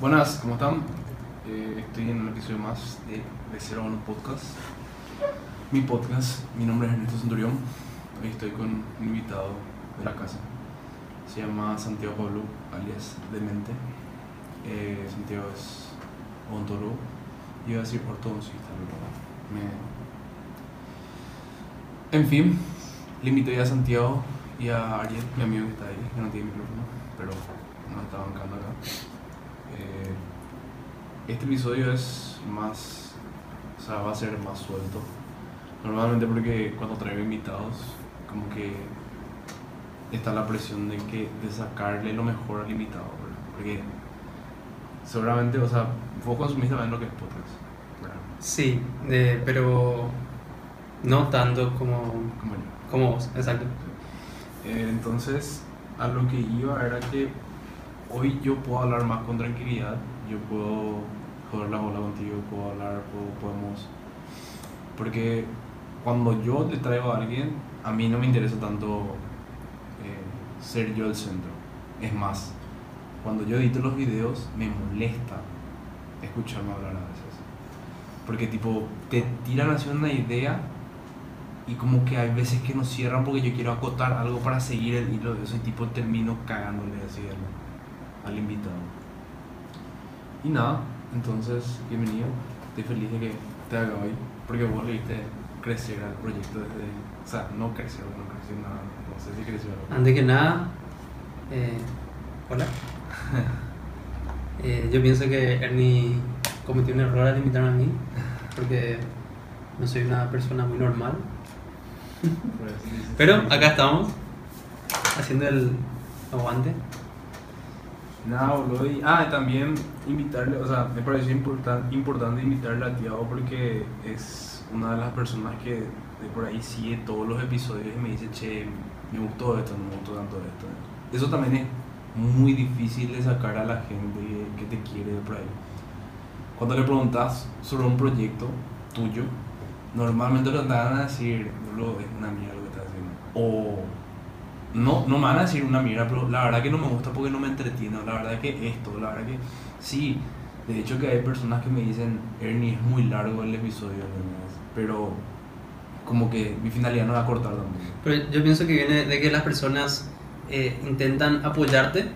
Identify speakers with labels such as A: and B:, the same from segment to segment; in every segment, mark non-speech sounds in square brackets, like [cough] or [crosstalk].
A: Buenas, ¿cómo están? Eh, estoy en un episodio más de, de Cero Uno Podcast. Mi podcast, mi nombre es Ernesto Centurión. Hoy estoy con un invitado de la casa. Se llama Santiago Pablo, alias Demente. Eh, Santiago es odontólogo. Iba a decir ortodoncista, pero me... En fin, le invité a Santiago y a Ariel, mi amigo que está ahí, que no tiene micrófono, pero nos está bancando acá. Eh, este episodio es más, o sea, va a ser más suelto. Normalmente porque cuando traigo invitados, como que está la presión de que de sacarle lo mejor al invitado, ¿verdad? Porque seguramente, o sea, vos consumís también lo que es podcast, ¿verdad?
B: Sí, eh, pero no tanto como,
A: Como yo.
B: como vos, exacto.
A: Eh, entonces, a lo que iba era que hoy yo puedo hablar más con tranquilidad, yo puedo joder la bola contigo, puedo hablar, podemos... Porque cuando yo le traigo a alguien, a mí no me interesa tanto eh, ser yo el centro. Es más, cuando yo edito los videos, me molesta escucharme hablar a veces. Porque tipo, te tiran así una idea y como que hay veces que nos cierran porque yo quiero acotar algo para seguir el hilo de eso y tipo termino cagándole así al, al invitado. Y nada, entonces, bienvenido. Estoy feliz de que te haga hoy porque vos le viste crecer al proyecto desde... O sea, no crecer, no creció nada, no sé si creció algo.
B: Antes que nada, eh, hola. [laughs] Eh, yo pienso que Ernie cometió un error al invitarme a mí, porque no soy una persona muy normal. Pero acá estamos, haciendo el aguante.
A: Nada, boludo. Y, ah, también invitarle, o sea, me pareció importan- importante invitarle a Tiago porque es una de las personas que de por ahí sigue todos los episodios y me dice, che, me gustó esto, no me gustó tanto esto. Eso también es muy difícil de sacar a la gente que, que te quiere de por ahí. Cuando le preguntas sobre un proyecto tuyo, normalmente lo te van a decir, boludo, es una mierda lo que estás haciendo. O no, no me van a decir una mierda, pero la verdad que no me gusta porque no me entretiene, la verdad que esto, la verdad que sí, de hecho que hay personas que me dicen, Ernie es muy largo el episodio, pero como que mi finalidad no era cortar tampoco.
B: Pero yo pienso que viene de que las personas eh, intentan apoyarte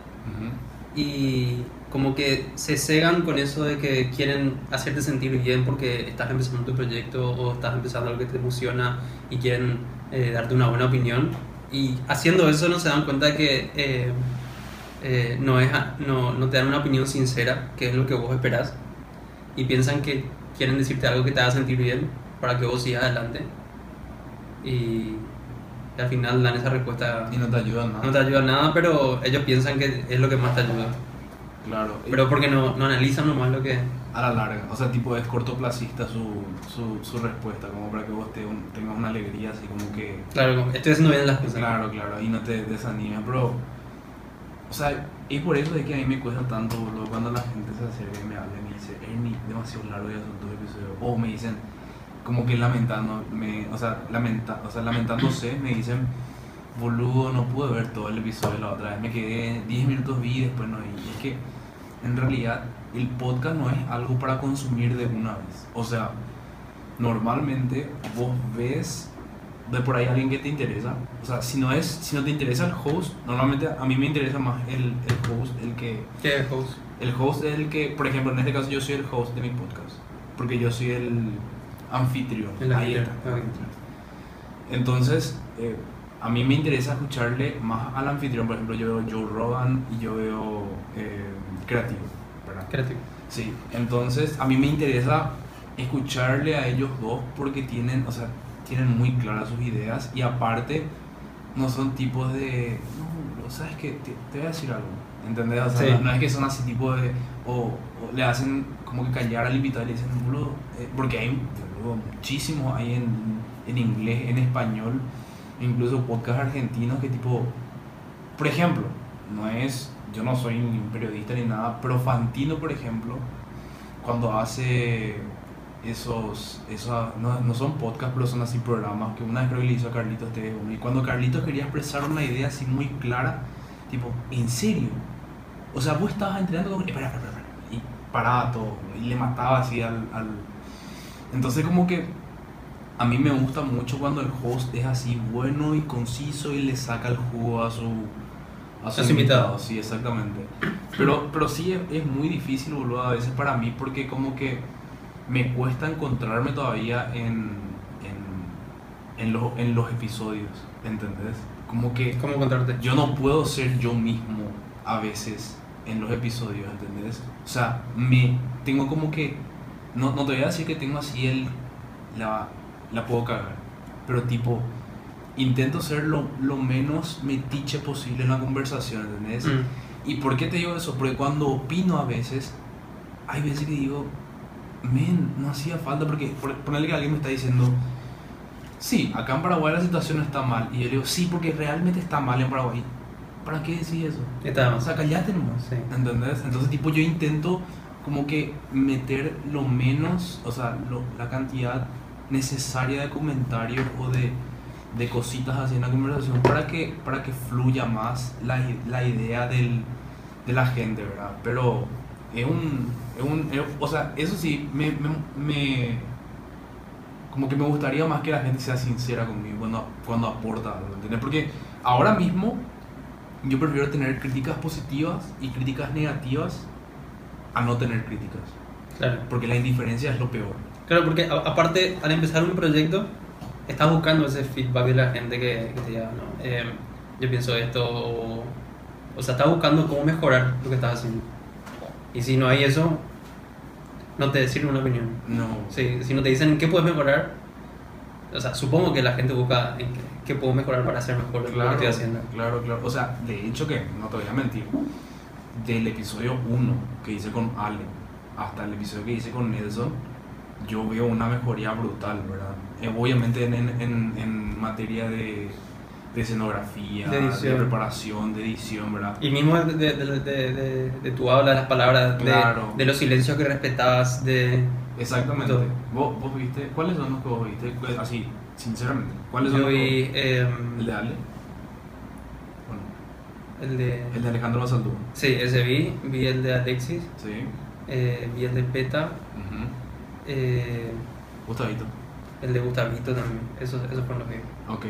B: y como que se cegan con eso de que quieren hacerte sentir bien porque estás empezando tu proyecto o estás empezando algo que te emociona y quieren eh, darte una buena opinión y haciendo eso no se dan cuenta de que eh, eh, no, es, no, no te dan una opinión sincera, que es lo que vos esperás y piensan que quieren decirte algo que te haga sentir bien para que vos sigas adelante y, y al final dan esa respuesta
A: Y no te ayudan nada.
B: no te ayuda nada, pero ellos piensan que es lo que más te ayuda.
A: Claro,
B: Pero porque no, no analizan nomás lo que...
A: a la larga, o sea, tipo es cortoplacista su, su, su respuesta, como para que vos te, un- tengas una alegría así como que
B: Claro, como, estoy haciendo bien las cosas.
A: Claro, claro, y no te desanimes, pero. O sea, es por eso de que a mí me cuesta tanto, boludo, cuando la gente se acerca y me habla y me dice, Ernie, demasiado largo ya son tus episodios. O me dicen, como que lamentando, me, o, sea, lamenta, o sea, lamentándose, me dicen, boludo, no pude ver todo el episodio la otra vez, me quedé 10 minutos vi y después no vi. Y es que, en realidad, el podcast no es algo para consumir de una vez. O sea, normalmente vos ves de por ahí alguien que te interesa. O sea, si no es, si no te interesa el host, normalmente a mí me interesa más el, el host, el que.
B: ¿Qué es host?
A: El host es el que, por ejemplo, en este caso yo soy el host de mi podcast. Porque yo soy el anfitrión.
B: El
A: Ahí está. Entonces, eh, a mí me interesa escucharle más al anfitrión. Por ejemplo, yo veo Joe Rogan y yo veo eh, Creativo. ¿verdad?
B: Creativo.
A: Sí, entonces a mí me interesa escucharle a ellos dos porque tienen, o sea, tienen muy claras sus ideas y aparte no son tipos de, no, sabes que te, te voy a decir algo, ¿entendés? O sea,
B: Sí.
A: no, no es que son así tipo de, o, o le hacen como que callar al invitado y le dicen, boludo, eh, porque hay boludo, muchísimos ahí en, en inglés, en español, incluso podcast argentinos que tipo, por ejemplo, no es, yo no soy un periodista ni nada, pero Fantino, por ejemplo, cuando hace esos, esos no, no son podcasts, pero son así programas que una vez creo que le hizo a Carlitos TV1 y cuando Carlitos quería expresar una idea así muy clara, tipo, ¿en serio? O sea, vos estabas entrenando con... Espera, espera, espera. Y paraba todo y le mataba así al, al... Entonces como que a mí me gusta mucho cuando el host es así bueno y conciso y le saca el jugo a su,
B: a su invitado.
A: Sí, exactamente. [clears throat] Pero, pero sí es, es, muy difícil, boludo, a veces para mí porque como que me cuesta encontrarme todavía en, en, en, los, en los episodios, ¿entendés? Como que...
B: ¿Cómo encontrarte?
A: Yo no puedo ser yo mismo a veces en los episodios, ¿entendés? O sea, me tengo como que... No, no te voy a decir que tengo así el... La, la puedo cagar. Pero tipo, intento ser lo, lo menos metiche posible en la conversación, ¿entendés?
B: Mm.
A: ¿Y por qué te digo eso? Porque cuando opino a veces, hay veces que digo, men, no hacía falta, porque por, ponerle que alguien me está diciendo, sí, acá en Paraguay la situación está mal. Y yo le digo, sí, porque realmente está mal en Paraguay. ¿Para qué decir eso?
B: Está mal.
A: O sea, callate nomás.
B: Sí.
A: ¿Entendés? Entonces, tipo, yo intento como que meter lo menos, o sea, lo, la cantidad necesaria de comentarios o de, de cositas así en la conversación para que, para que fluya más la, la idea del, de la gente, ¿verdad? Pero es un, es un es- o sea, eso sí, me, me, me- como que me gustaría más que la gente sea sincera conmigo cuando, cuando aporta ¿entendés? Porque ahora mismo yo prefiero tener críticas positivas y críticas negativas a no tener críticas,
B: Claro.
A: porque la indiferencia es lo peor.
B: Claro, porque a- aparte, al empezar un proyecto, estás buscando ese feedback de la gente que, que te diga, no, eh, yo pienso esto, o, o sea, estás buscando cómo mejorar lo que estás haciendo. Y si no hay eso, no te sirve una opinión.
A: No.
B: Si, si no te dicen en qué puedes mejorar, o sea, supongo que la gente busca en qué, qué puedo mejorar para hacer mejor lo que
A: Claro,
B: estoy haciendo.
A: claro, claro. O sea, de hecho que, no te voy a mentir, del episodio 1 que hice con Ale hasta el episodio que hice con Nelson, yo veo una mejoría brutal, ¿verdad? Eh, obviamente en, en, materia de, de escenografía,
B: De
A: preparación, de edición, ¿verdad?
B: Y mismo de, de, de, tu habla, las palabras, de-
A: Claro.
B: de, los silencios que respetabas, de...
A: Exactamente. ¿Vos, vos viste? ¿Cuáles son los que vos viste? Así, sinceramente. ¿Cuáles son
B: Yo
A: los que
B: vi em,
A: ¿El de Ale? Bueno,
B: el de...
A: el de Alejandro Basaldúa.
B: Sí, ese vi, vi el de Alexis,
A: Sí.
B: eh, vi el de Peta,
A: Ujú.
B: eh,
A: Gustavito.
B: El de Gustavito también, esos, esos fueron los que.
A: Ok.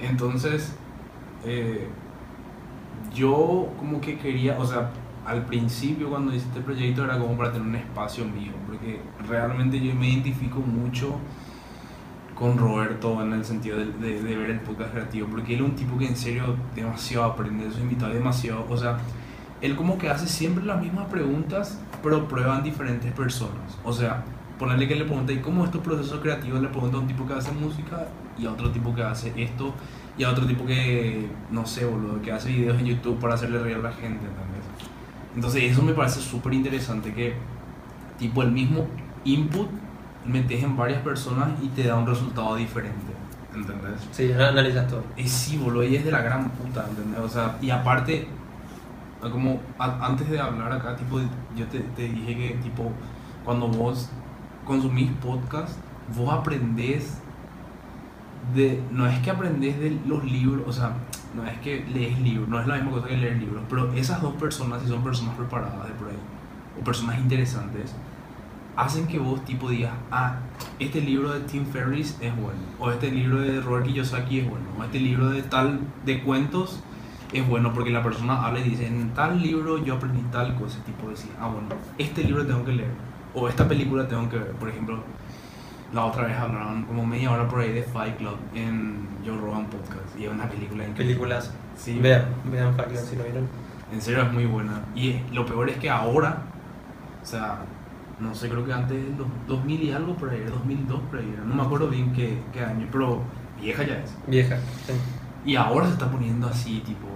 A: Entonces, eh, yo como que quería, o sea, al principio cuando hice este proyecto era como para tener un espacio mío, porque realmente yo me identifico mucho con Roberto en el sentido de, de- de ver el podcast creativo, porque él es un tipo que en serio demasiado aprende de sus invitados, demasiado, o sea, él como que hace siempre las mismas preguntas, pero prueban diferentes personas. O sea, ponerle que le pregunte, ¿y cómo es tu proceso creativo? Le pregunta a un tipo que hace música y a otro tipo que hace esto y a otro tipo que, no sé, boludo, que hace videos en YouTube para hacerle reír a la gente, ¿entendés? Entonces eso me parece súper interesante que, tipo, el mismo input metes en varias personas y te da un resultado diferente, ¿entendés?
B: Sí, analizas todo.
A: Y sí, boludo, y es de la gran puta, ¿entendés? O sea, y aparte, como a- antes de hablar acá, tipo, yo te, te dije que, tipo, cuando vos consumís podcast, vos aprendés de, no es que aprendés de los libros, o sea, no es que lees libros, no es la misma cosa que leer libros, pero esas dos personas, si son personas preparadas de por ahí, o personas interesantes, hacen que vos tipo digas, ah, este libro de Tim Ferriss es bueno, o este libro de Robert Kiyosaki es bueno, o este libro de tal, de cuentos es bueno, porque la persona habla y dice, en tal libro yo aprendí tal cosa, tipo decir, ah, bueno, este libro tengo que leer, o esta película tengo que ver, por ejemplo, la otra vez hablaron como media hora por ahí de Fight Club en Joe Rogan Podcast, y es una película increíble.
B: Películas.
A: Sí,
B: Vean, vean Fight Club si lo vieron.
A: en serio es muy buena. Y lo peor es que ahora, o sea, no sé, creo que antes de los 2000 y algo por ahí, era 2002 por ahí, era, no me acuerdo bien qué, qué año, pero vieja ya es.
B: Vieja. sí.
A: Y ahora se está poniendo así, tipo,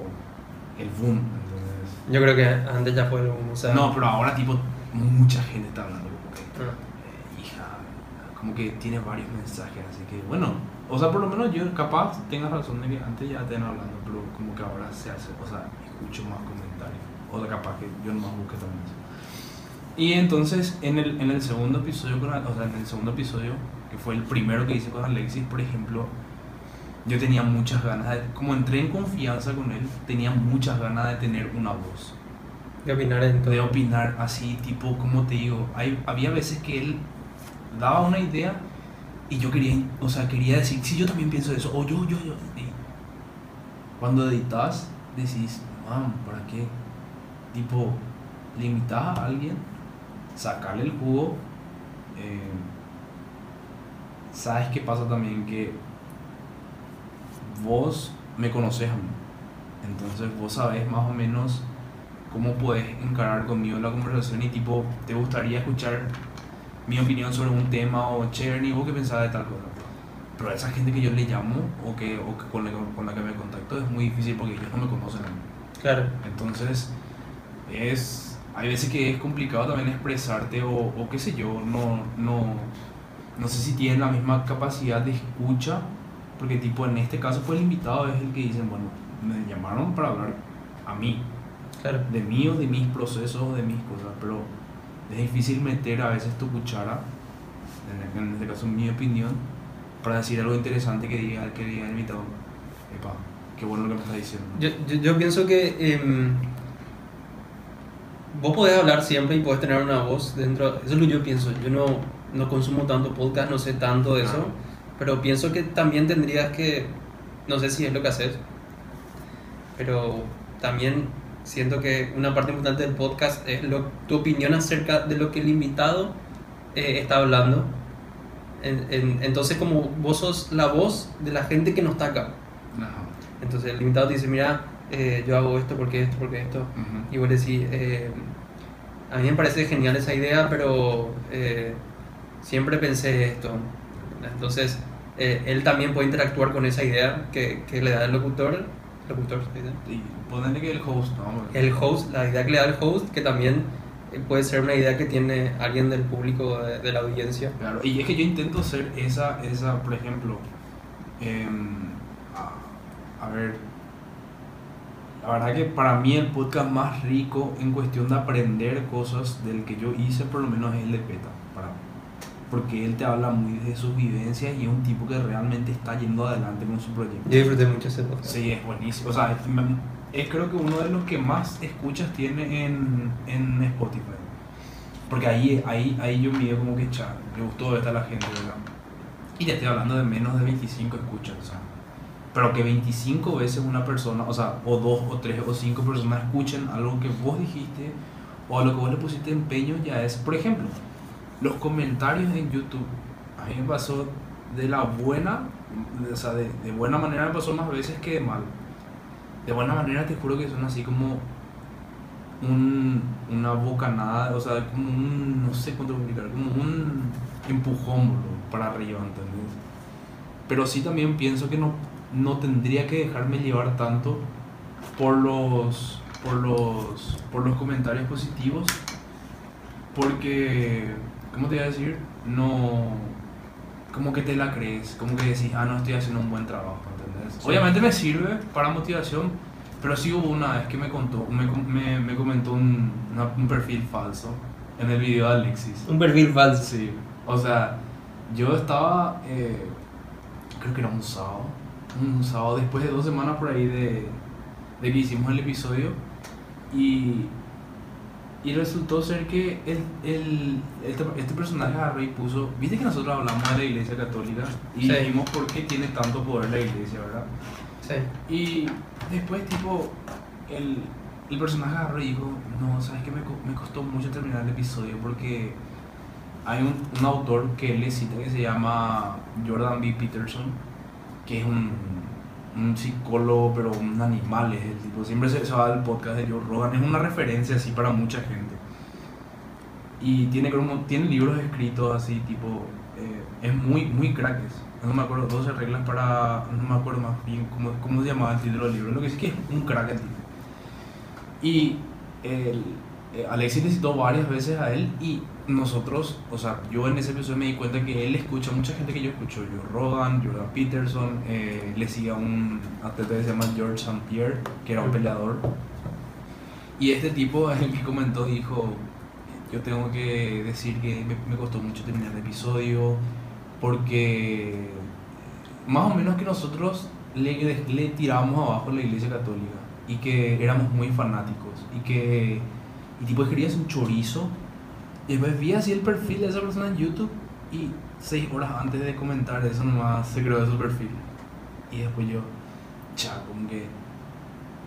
A: el boom. Entonces,
B: Yo creo que antes ya fue el boom, o sea...
A: no, pero ahora, tipo, mucha gente está hablando. Eh, hija, como que tiene varios mensajes, así que, bueno, o sea, por lo menos yo capaz tengas razón de que antes ya estén hablando, pero como que ahora se hace, o sea, escucho más comentarios, o sea, capaz que yo no más busque también eso. Y entonces, en el, en el segundo episodio, con, o sea, en el segundo episodio, que fue el primero que hice con Alexis, por ejemplo, yo tenía muchas ganas, de, como entré en confianza con él, tenía muchas ganas de tener una voz.
B: De opinar
A: así, tipo, como te digo, hay, había veces que él daba una idea y yo quería, o sea, quería decir, sí, yo también pienso eso, o yo, yo, yo. Y cuando editas, decís, man, ¿para qué? Tipo, limitas a alguien, sacarle el jugo. eh, ¿Sabes qué pasa también? Que vos me conoces. Entonces vos sabés más o menos cómo puedes encarar conmigo la conversación y tipo, te gustaría escuchar mi opinión sobre un tema o chévere, vos qué pensás de tal cosa. Pero a esa gente que yo le llamo o, que, o que con, la, con la que me contacto es muy difícil porque ellos no me conocen a mí.
B: Claro.
A: Entonces, es, hay veces que es complicado también expresarte o, o qué sé yo, no, no, no sé si tienen la misma capacidad de escucha, porque tipo en este caso fue el invitado, es el que dicen, bueno, me llamaron para hablar a mí,
B: Claro.
A: de mí o de mis procesos, de mis cosas, pero es difícil meter a veces tu cuchara, en, en este caso mi opinión, para decir algo interesante que diga, que diga el invitado, epa, qué bueno lo que me estás diciendo.
B: Yo, yo, yo pienso que em, vos podés hablar siempre y podés tener una voz dentro. Eso es lo que yo pienso. Yo no, no consumo tanto podcast, no sé tanto de eso.
A: Claro.
B: Pero pienso que también tendrías que. No sé si es lo que haces. Pero también siento que una parte importante del podcast es lo, tu opinión acerca de lo que el invitado eh, está hablando. En- en- entonces, como vos sos la voz de la gente que no está acá.
A: Ajá.
B: Entonces el invitado te dice, mira, eh, yo hago esto porque esto, porque esto. Y vos decís, eh, a mí me parece genial esa idea, pero eh, siempre pensé esto. Entonces eh, él también puede interactuar con esa idea que, que le da el locutor. Locutor.
A: Y ponerle que el host, no,
B: El host, la idea que le da el host, que también eh, puede ser una idea que tiene alguien del público, de, de la audiencia.
A: Claro, y es que yo intento ser esa, esa por ejemplo, em, a, a ver, la verdad que para mí el podcast más rico en cuestión de aprender cosas del que yo hice, por lo menos es el de Peta. Porque él te habla muy de sus vivencias y es un tipo que realmente está yendo adelante con su proyecto.
B: Yo disfruté mucho ese podcast.
A: Sí, es buenísimo. O sea, es, creo que uno de los que más escuchas tiene en, en Spotify. Porque ahí, ahí, ahí yo miro como que, cha, me gustó esta la gente, ¿verdad? Y te estoy hablando de menos de 25 escuchas, o sea. Pero que 25 veces una persona, o sea, o dos, o tres, o cinco personas escuchen algo que vos dijiste o a lo que vos le pusiste empeño, ya es. Por ejemplo, los comentarios en YouTube. A mí me pasó de la buena, o sea, de, de buena manera me pasó más veces que de mal. De buena manera te juro que son así como un, una bocanada, o sea, como un, no sé cuánto explicar, como un empujón para arriba, ¿entendés? Pero sí también pienso que no, no tendría que dejarme llevar tanto por los, por los, por los comentarios positivos, porque, ¿cómo te voy a decir? No, como que te la crees, como que decís, ah, no estoy haciendo un buen trabajo, ¿entendés?
B: Sí.
A: Obviamente me sirve para motivación, pero sí hubo una vez que me contó, me, me, me comentó un, una- un perfil falso en el video de Alexis.
B: Un perfil falso.
A: Sí, o sea, yo estaba, eh, creo que era un sábado, un sábado después de dos semanas por ahí de, de que hicimos el episodio y, y resultó ser que el, el, este, este personaje agarró y puso, viste que nosotros hablamos de la iglesia católica y
B: Sí.
A: dijimos por qué tiene tanto poder la iglesia, ¿verdad?
B: Sí.
A: Y después, tipo, el, el personaje agarró y dijo, no, ¿sabes qué? Me, me costó mucho terminar el episodio porque hay un, un autor que él le cita que se llama Jordan B. Peterson, que es un, un psicólogo, pero un animal es el tipo. Siempre se, se va del podcast de Joe Rogan. Es una referencia así para mucha gente. Y tiene, como, tiene libros escritos así, tipo, eh, es muy, muy crack. No me acuerdo, 12 reglas para. No me acuerdo más bien cómo, cómo se llamaba el título del libro. Lo que sí que es un crack el. Y el, Alexis le citó varias veces a él y nosotros, o sea, yo en ese episodio me di cuenta que él escucha mucha gente que yo escucho. Joe Rogan, Jordan Peterson, eh, le sigue a un atleta que se llama George St. Pierre, que era un peleador. Y este tipo [laughs] el que comentó, dijo, yo tengo que decir que me, me costó mucho terminar el episodio porque más o menos que nosotros le, le tiramos abajo a la iglesia católica y que éramos muy fanáticos y que Y tipo escribías un chorizo. Y después vi así el perfil de esa persona en YouTube. Y seis horas antes de comentar eso nomás se creó su perfil. Y después yo, cha, como que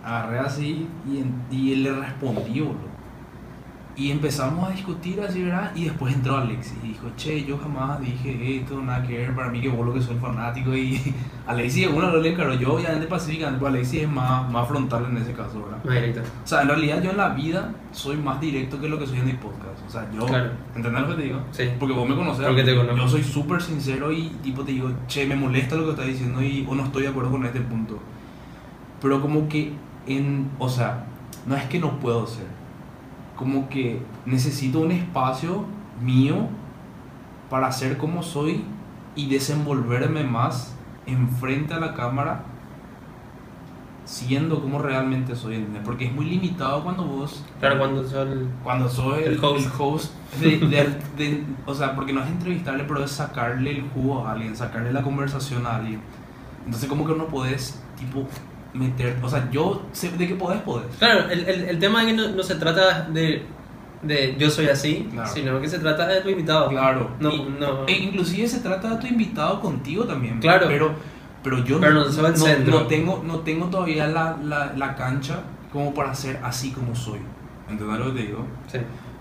A: agarré así y, y él le respondió, boludo. Y empezamos a discutir así, ¿verdad? Y después entró Alexis y dijo, che, yo jamás dije esto, nada que ver, para mí que vos lo que soy fanático. Y [laughs] Alexis, uno lo le encaró, yo obviamente pacíficamente, pero Alexis es más, más frontal en ese caso, ¿verdad?
B: Más directo.
A: O sea, en realidad yo en la vida soy más directo que lo que soy en el podcast. O sea, yo,
B: Claro.
A: ¿entendés lo que te digo?
B: Sí.
A: Porque vos me conoces.
B: Porque te conozco.
A: Yo soy súper sincero y tipo te digo, che, me molesta lo que estás diciendo y o no estoy de acuerdo con este punto. Pero como que en, o sea, no es que no puedo ser. Como que necesito un espacio mío para ser como soy y desenvolverme más enfrente a la cámara siendo como realmente soy, ¿entendés? Porque es muy limitado cuando vos
B: Claro, cuando son.
A: cuando soy el,
B: El host.
A: el host de, de- de- o sea, porque no es entrevistarle, pero es sacarle el jugo a alguien, sacarle la conversación a alguien. Entonces, como que no podés, tipo, meter, o sea, yo sé de que podés, podés.
B: Claro, el, el, el tema es que no, no se trata de, de yo soy así,
A: Claro.
B: sino que se trata de tu invitado.
A: Claro.
B: No,
A: Y-
B: no.
A: E inclusive se trata de tu invitado contigo también.
B: Claro.
A: Pero, pero yo
B: Pero
A: no,
B: no
A: tengo, no tengo todavía la, la, la cancha como para ser así como soy. ¿Entendés lo que te digo?
B: Sí.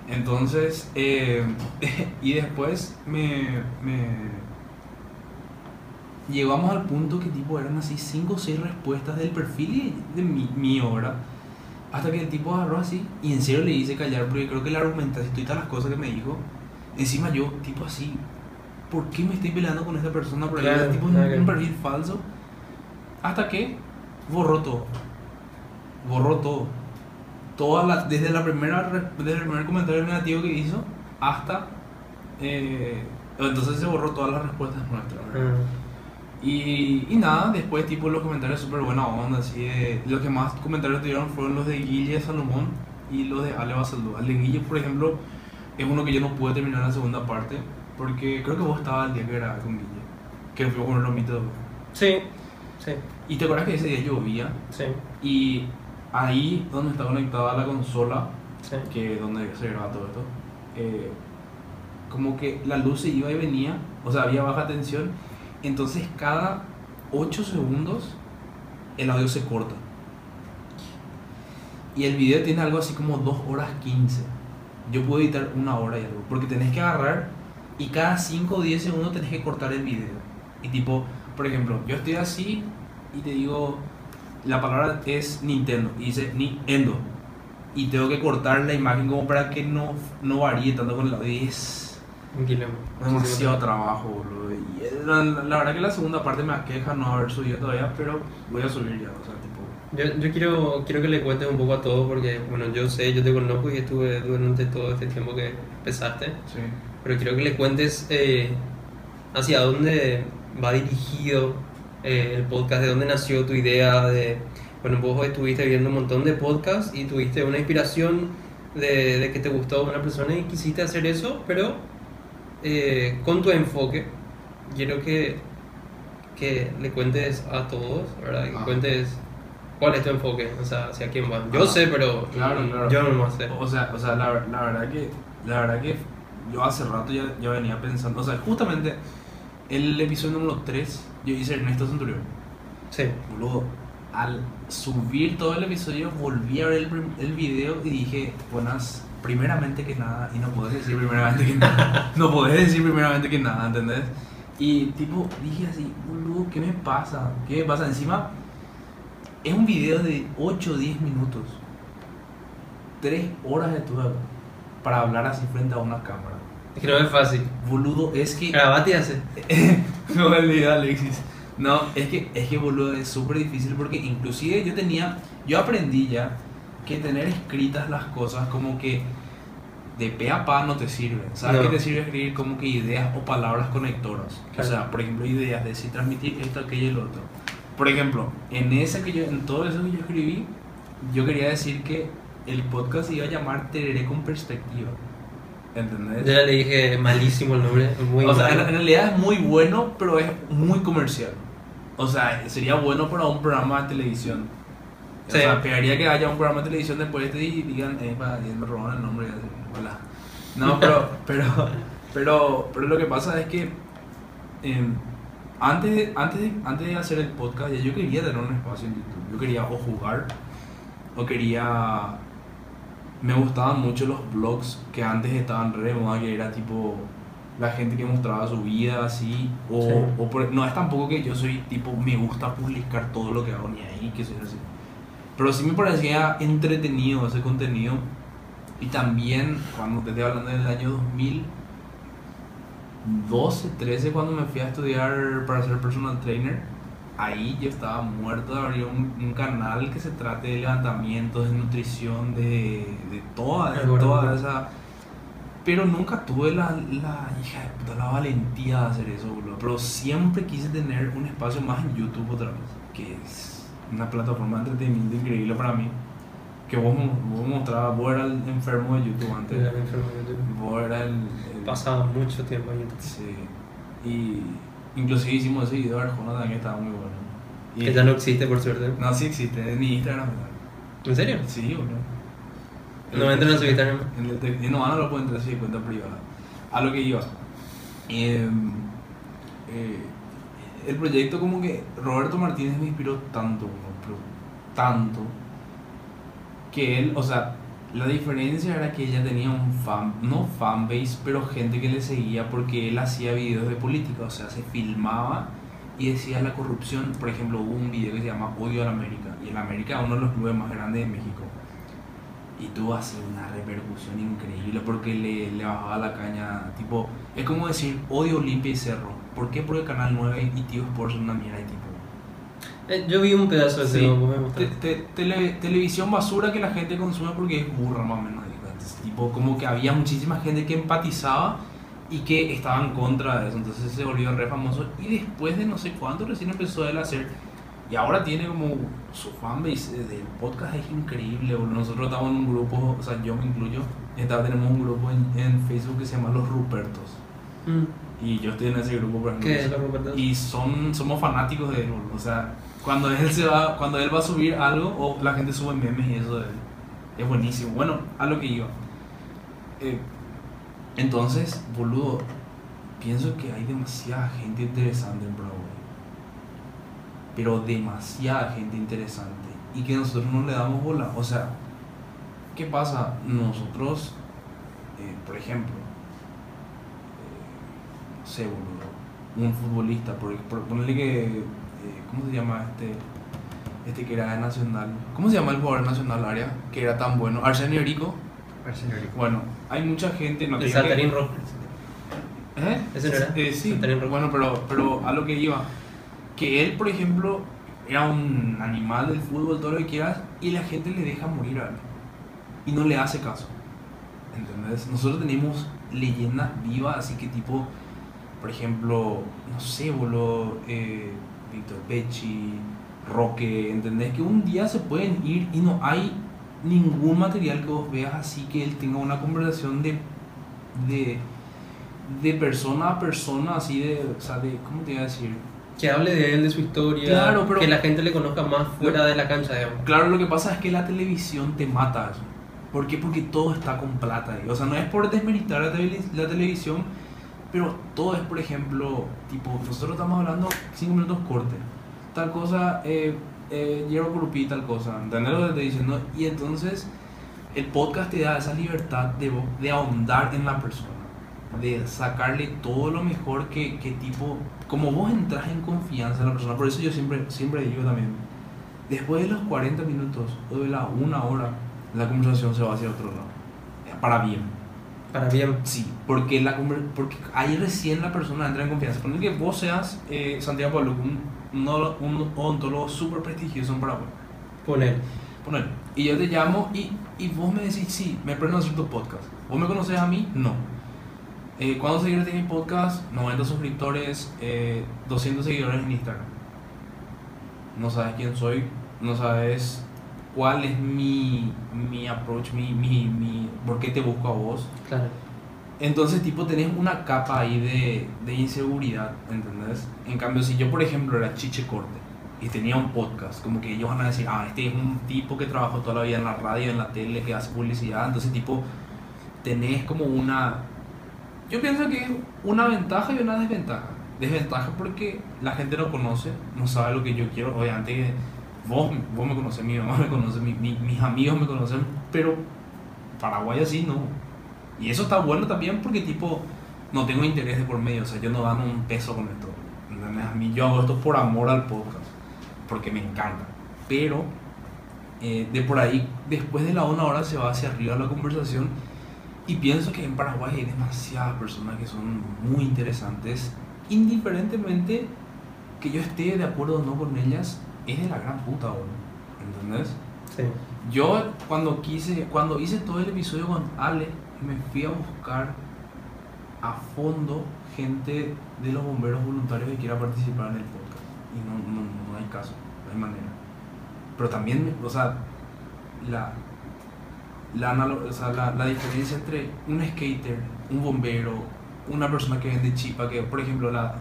A: Entonces, eh, [laughs] y después me, me- Llegamos al punto que tipo eran así 5 o 6 respuestas del perfil de mi, mi obra. Hasta que el tipo agarró así y en serio le hice callar porque creo que la argumentación y todas las cosas que me dijo. Encima yo, tipo así, ¿por qué me estoy peleando con esta persona? Por
B: Claro,
A: tipo un, perfil falso. Hasta que borró todo. Borró todo. Toda la, desde, la primera, desde el primer comentario negativo que hizo hasta... eh, entonces se borró todas las respuestas nuestras.
B: Ah,
A: Y, y nada, después tipo los comentarios súper buena onda, así de, los que más comentarios tuvieron fueron los de Guille Salomón y los de Ale Basaldo. El de Guille, por ejemplo, es uno que yo no pude terminar la segunda parte, porque creo que vos estabas el día que grabé con Guille, que fuimos con el lomito.
B: Sí, sí,
A: Y te acuerdas que ese día llovía,
B: sí,
A: y ahí donde está conectada la consola,
B: sí.
A: que es donde se graba todo esto, eh, como que la luz se iba y venía, o sea, había baja tensión, entonces cada 8 segundos el audio se corta. Y el video tiene algo así como 2 horas 15. Yo puedo editar una hora y algo, porque tenés que agarrar y cada 5 o 10 segundos tenés que cortar el video. Y tipo, por ejemplo, yo estoy así y te digo, la palabra es Nintendo, y dice Nintendo y tengo que cortar la imagen como para que no, no varíe tanto con el audio.
B: Un quilombo.
A: demasiado trabajo, boludo. Y eh, la, la verdad que la segunda parte me aqueja no haber subido todavía, pero voy a subir ya, o sea, tipo.
B: Yo, yo quiero, quiero que le cuentes un poco a todos porque, bueno, yo sé, yo te conozco y estuve durante todo este tiempo que empezaste,
A: Sí.
B: pero quiero que le cuentes eh, hacia dónde va dirigido eh, el podcast, de dónde nació tu idea de, bueno, vos estuviste viendo un montón de podcasts y tuviste una inspiración de, de que te gustó una persona y quisiste hacer eso, pero eh, con tu enfoque, quiero que, que le cuentes a todos, ¿verdad? Que
A: Ah.
B: cuentes cuál es tu enfoque, o sea, hacia quién va. Yo
A: Ah,
B: sé, pero
A: Claro, claro.
B: yo no lo sé.
A: O sea, o sea la, la verdad que la verdad que yo hace rato ya, ya venía pensando, o sea, justamente el episodio número 3 yo hice Ernesto Centurión.
B: Sí,
A: Boludo, al subir todo el episodio volví a ver el, el video y dije, buenas, primeramente que nada, y no podés decir primeramente que nada, [laughs] no podés decir primeramente que nada, ¿entendés? Y tipo, dije así, boludo, ¿qué me pasa? ¿Qué me pasa? Encima, es un video de 8 o 10 minutos, 3 horas de tu para hablar así frente a una cámara.
B: es que no es fácil.
A: Boludo, es que...
B: Grabate y hace. [laughs]
A: no me olvidé, Alexis. No, es que, es que boludo, es súper difícil porque inclusive yo tenía, yo aprendí ya que tener escritas las cosas como que de pe a pa no te sirven. ¿Sabes
B: No.
A: qué te sirve escribir como que ideas o palabras conectoras? O sea, por ejemplo, ideas de si transmitir esto, aquello y el otro. Por ejemplo, en ese que yo, en todo eso que yo escribí, yo quería decir que el podcast se iba a llamar Tereré con perspectiva. ¿Entendés?
B: Yo ya le dije malísimo el nombre, muy
A: o sea, en realidad es muy bueno, pero es muy comercial. O sea, sería bueno para un programa de televisión. O sea, pegaría que haya un programa de televisión después de este y digan, eh, pa, ya me robaron el nombre. Hola. No, [laughs] pero, pero, pero, pero lo que pasa es que em, antes, de- antes, de, antes de hacer el podcast, ya yo quería tener un espacio en YouTube. Yo quería o jugar, o quería. Me gustaban mucho los blogs que antes estaban re moda, que era tipo la gente que mostraba su vida así. O,
B: Sí.
A: o por- no es tampoco que yo soy tipo, me gusta publicar todo lo que hago ni ahí, que soy así. Pero sí me parecía entretenido ese contenido. Y también, cuando te estoy hablando del año 2012, 13, cuando me fui a estudiar para ser personal trainer, ahí yo estaba muerto de abrir un, un canal que se trate de levantamientos, de nutrición, de, de toda, de toda esa... Pero nunca tuve la, la, hija de puta, la valentía de hacer eso, boludo. Pero siempre quise tener un espacio más en YouTube otra vez, que es una plataforma de entretenimiento increíble para mí. Que vos, vos mostrabas, vos eras el enfermo de YouTube antes.
B: Era mi enfermo de YouTube.
A: Vos eras el... el-
B: Pasaba mucho tiempo en YouTube.
A: Sí. Y inclusive hicimos ese video de Arjona que estaba muy bueno. Y-
B: Que ya no existe, por suerte.
A: No, sí existe, en Instagram.
B: ¿En serio?
A: Sí, boludo.
B: No entran en su Instagram.
A: En el no, no lo puedo entrar de cuenta privada. A lo que iba. Em, eh, el proyecto como que Roberto Martínez me inspiró tanto, pero tanto, que él, o sea, la diferencia era que ella tenía un fan, no fanbase, pero gente que le seguía porque él hacía videos de política, o sea, se filmaba y decía la corrupción, por ejemplo, hubo un video que se llama Odio a la América, y el América uno de los clubes más grandes de México. Y tuvo así una repercusión increíble porque le, le bajaba la caña. Tipo, es como decir odio Olimpia y Cerro. ¿Por qué? Porque Canal 9 y Tío Sports son una mierda y tipo.
B: Eh, yo vi un pedazo de
A: Sí, te- te- tele- televisión basura que la gente consume porque es burra más o menos. tipo, como que había muchísima gente que empatizaba y que estaba en contra de eso. Entonces se volvió re famoso. Y después de no sé cuánto recién empezó él a hacer. Y ahora tiene como su fanbase del podcast es increíble. Nosotros estamos en un grupo, o sea, yo me incluyo. Tenemos un grupo en, en Facebook que se llama Los Rupertos.
B: Mm.
A: Y yo estoy en ese grupo, por ejemplo.
B: ¿Qué es?
A: Y son, somos fanáticos de él, boludo. o sea, cuando él se va, cuando él va a subir algo, o la gente sube memes y eso de él, es buenísimo. Bueno, a lo que iba. Eh, entonces, boludo, pienso que hay demasiada gente interesante en Broadway. Pero demasiada gente interesante. Y que nosotros no le damos bola. O sea, ¿qué pasa? Nosotros, eh, por ejemplo, sé, boludo, un futbolista, por, por ponerle que, eh, ¿cómo se llama este? Este que era de Nacional. ¿Cómo se llama el jugador nacional área? Que era tan bueno. Arsenio Erico. Bueno, hay mucha gente. No
B: El
A: que-
B: rojo.
A: ¿Eh?
B: ¿Ese no era?
A: Eh, sí.
B: Saltarín rojo.
A: Bueno, pero, pero a lo que iba. Que él, por ejemplo, era un animal del fútbol, todo lo que quieras, y la gente le deja morir a él. Y no le hace caso. ¿Entendés? Nosotros tenemos leyendas vivas, así que tipo, por ejemplo, no sé, boludo, eh, Víctor Pecci, Roque, ¿entendés? Que un día se pueden ir y no hay ningún material que vos veas así que él tenga una conversación de, de, de persona a persona, así de, o sea, de, ¿cómo te iba a decir?
B: Que hable de él, de su historia.
A: Claro, pero-
B: Que la gente le conozca más fuera de la cancha, digamos.
A: Claro, lo que pasa es que la televisión te mata eso. ¿Por qué? Porque todo está con plata. ahí. O sea, no es por desmeritar la, tele- la televisión, pero todo es, por ejemplo, tipo, nosotros estamos hablando 5 minutos corte. Tal cosa, eh, eh, hierro curupí, tal cosa. ¿Entendés lo que te diciendo? Y entonces, el podcast te da esa libertad de, de ahondar en la persona. De sacarle todo lo mejor que, que tipo, como vos entras en confianza en la persona. Por eso yo siempre, siempre digo también, Después de los 40 minutos o de la una hora, la conversación se va hacia otro lado. Para bien.
B: Para bien.
A: Sí, porque, la, porque ahí recién la persona entra en confianza. Poner que vos seas eh, Santiago Pablo, un, no- un odontólogo súper prestigioso en Paraguay.
B: Poner.
A: Poner. Y yo te llamo y, y vos me decís, sí, me prendo a hacer tu podcast. ¿Vos me conoces a mí? No. Eh, ¿Cuántos seguidores tiene mi podcast? 90 suscriptores, eh, 200 seguidores en Instagram. No sabes quién soy, no sabes cuál es mi, mi approach, mi, mi, mi, por qué te busco a vos.
B: Claro.
A: Entonces, tipo, tenés una capa ahí de, de inseguridad, ¿entendés? En cambio, si yo, por ejemplo, era chiche corte, y tenía un podcast, como que ellos van a decir, ah, este es un tipo que trabajó toda la vida en la radio, en la tele, que hace publicidad, entonces tipo, tenés como una... Yo pienso que es una ventaja y una desventaja. Desventaja porque la gente no conoce, no sabe lo que yo quiero, obviamente vos, vos me conoces, mi mamá me conoce, mi- mi- mis amigos me conocen, pero Paraguay así no. Y eso está bueno también porque tipo, no tengo interés de por medio, o sea, yo no gano un peso con esto. ¿entendés? A mí yo hago esto por amor al podcast, porque me encanta. Pero eh, de por ahí, después de la una hora se va hacia arriba la conversación y pienso que en Paraguay hay demasiadas personas que son muy interesantes, indiferentemente que yo esté de acuerdo o no con ellas, es de la gran puta, boludo. ¿entendés?
B: Sí.
A: Yo cuando quise, cuando hice todo el episodio con Ale, me fui a buscar a fondo gente de los bomberos voluntarios que quiera participar en el podcast. Y no, no, no hay caso, no hay manera. Pero también, o sea, la, la, analo- o sea, la, la diferencia entre un skater, un bombero, una persona que vende chipa, que por ejemplo la,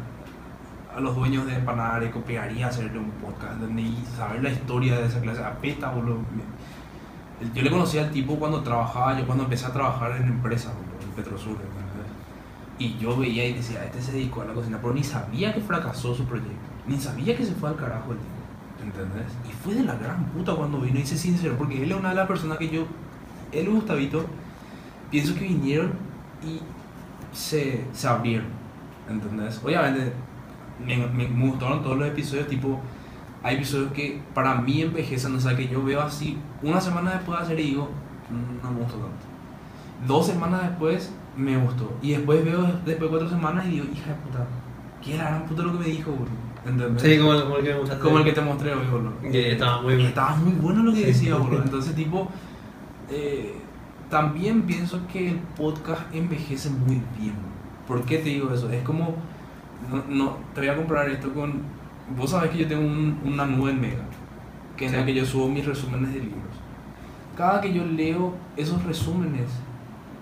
A: a los dueños de empanadas copiaría hacerle un podcast ¿entendés? y saber la historia de esa clase, apeta, boludo. Yo le conocí al tipo cuando trabajaba, yo cuando empecé a trabajar en empresas, boludo, en Petrosur, ¿entendés? Y yo veía y decía, este se dedicó a la cocina, pero ni sabía que fracasó su proyecto, ni sabía que se fue al carajo el tipo, ¿entendés? Y fue de la gran puta cuando vino y se sinceró, porque él es una de las personas que yo, él y Gustavito, pienso que vinieron y se, se abrieron, ¿entendés? Obviamente, me, me, me gustaron todos los episodios, tipo, hay episodios que para mí envejecen, o sea, que yo veo así, una semana después de hacer y digo, "Mm, no me gustó tanto. Dos semanas después me gustó. Y después veo después de cuatro semanas y digo, hija de puta, ¿qué era gran puta lo que me dijo, boludo? ¿Entendés?
B: Sí, como el, como el que me mostraste.
A: Como el que te mostré hoy, boludo.
B: Estaba muy bien.
A: Estaba muy bueno lo que decía, boludo. [laughs] Entonces, tipo, eh, también pienso que el podcast envejece muy bien. ¿Por qué te digo eso? Es como, no, no, te voy a comprar esto con, vos sabés que yo tengo un- una nube en Mega, que en la
B: Sí.
A: que yo subo mis resúmenes de libros. Cada que yo leo esos resúmenes,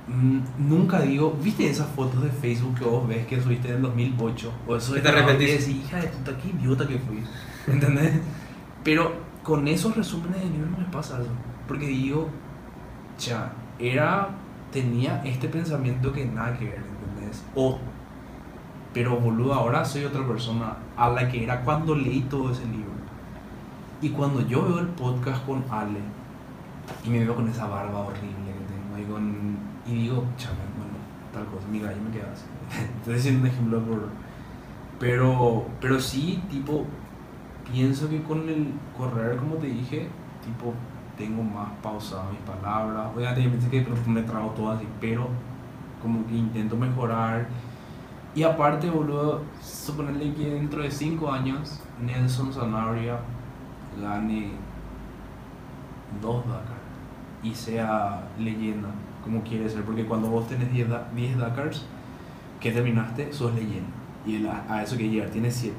A: mm, nunca digo, ¿viste esas fotos de Facebook que vos ves que subiste en el 2008? O eso de
B: te arrepentís.
A: y decís, hija de puta, qué idiota que fui. [laughs] ¿Entendés? Pero con esos resúmenes de libros no me pasa eso. Porque digo, ya, era, tenía este pensamiento que nada que ver, ¿entendés? O, pero boludo, ahora soy otra persona a la que era cuando leí todo ese libro. Y cuando yo veo el podcast con Ale, y me veo con esa barba horrible que tengo, y, con, y digo, chaval, bueno, tal cosa, mi gallo me queda así. [laughs] Estoy diciendo un ejemplo por... Pero, pero sí, tipo, pienso que con el correr, como te dije, tipo, tengo más pausadas mis palabras. Obviamente, yo pensé que me trago todo así, pero como que intento mejorar. Y aparte, boludo, suponerle que dentro de 5 años Nelson Sanabria gane dos Dakar y sea leyenda, como quiere ser. Porque cuando vos tenés 10 da- 10 Dakars que terminaste, sos leyenda. Y el- a, a eso que llegar, tienes 7.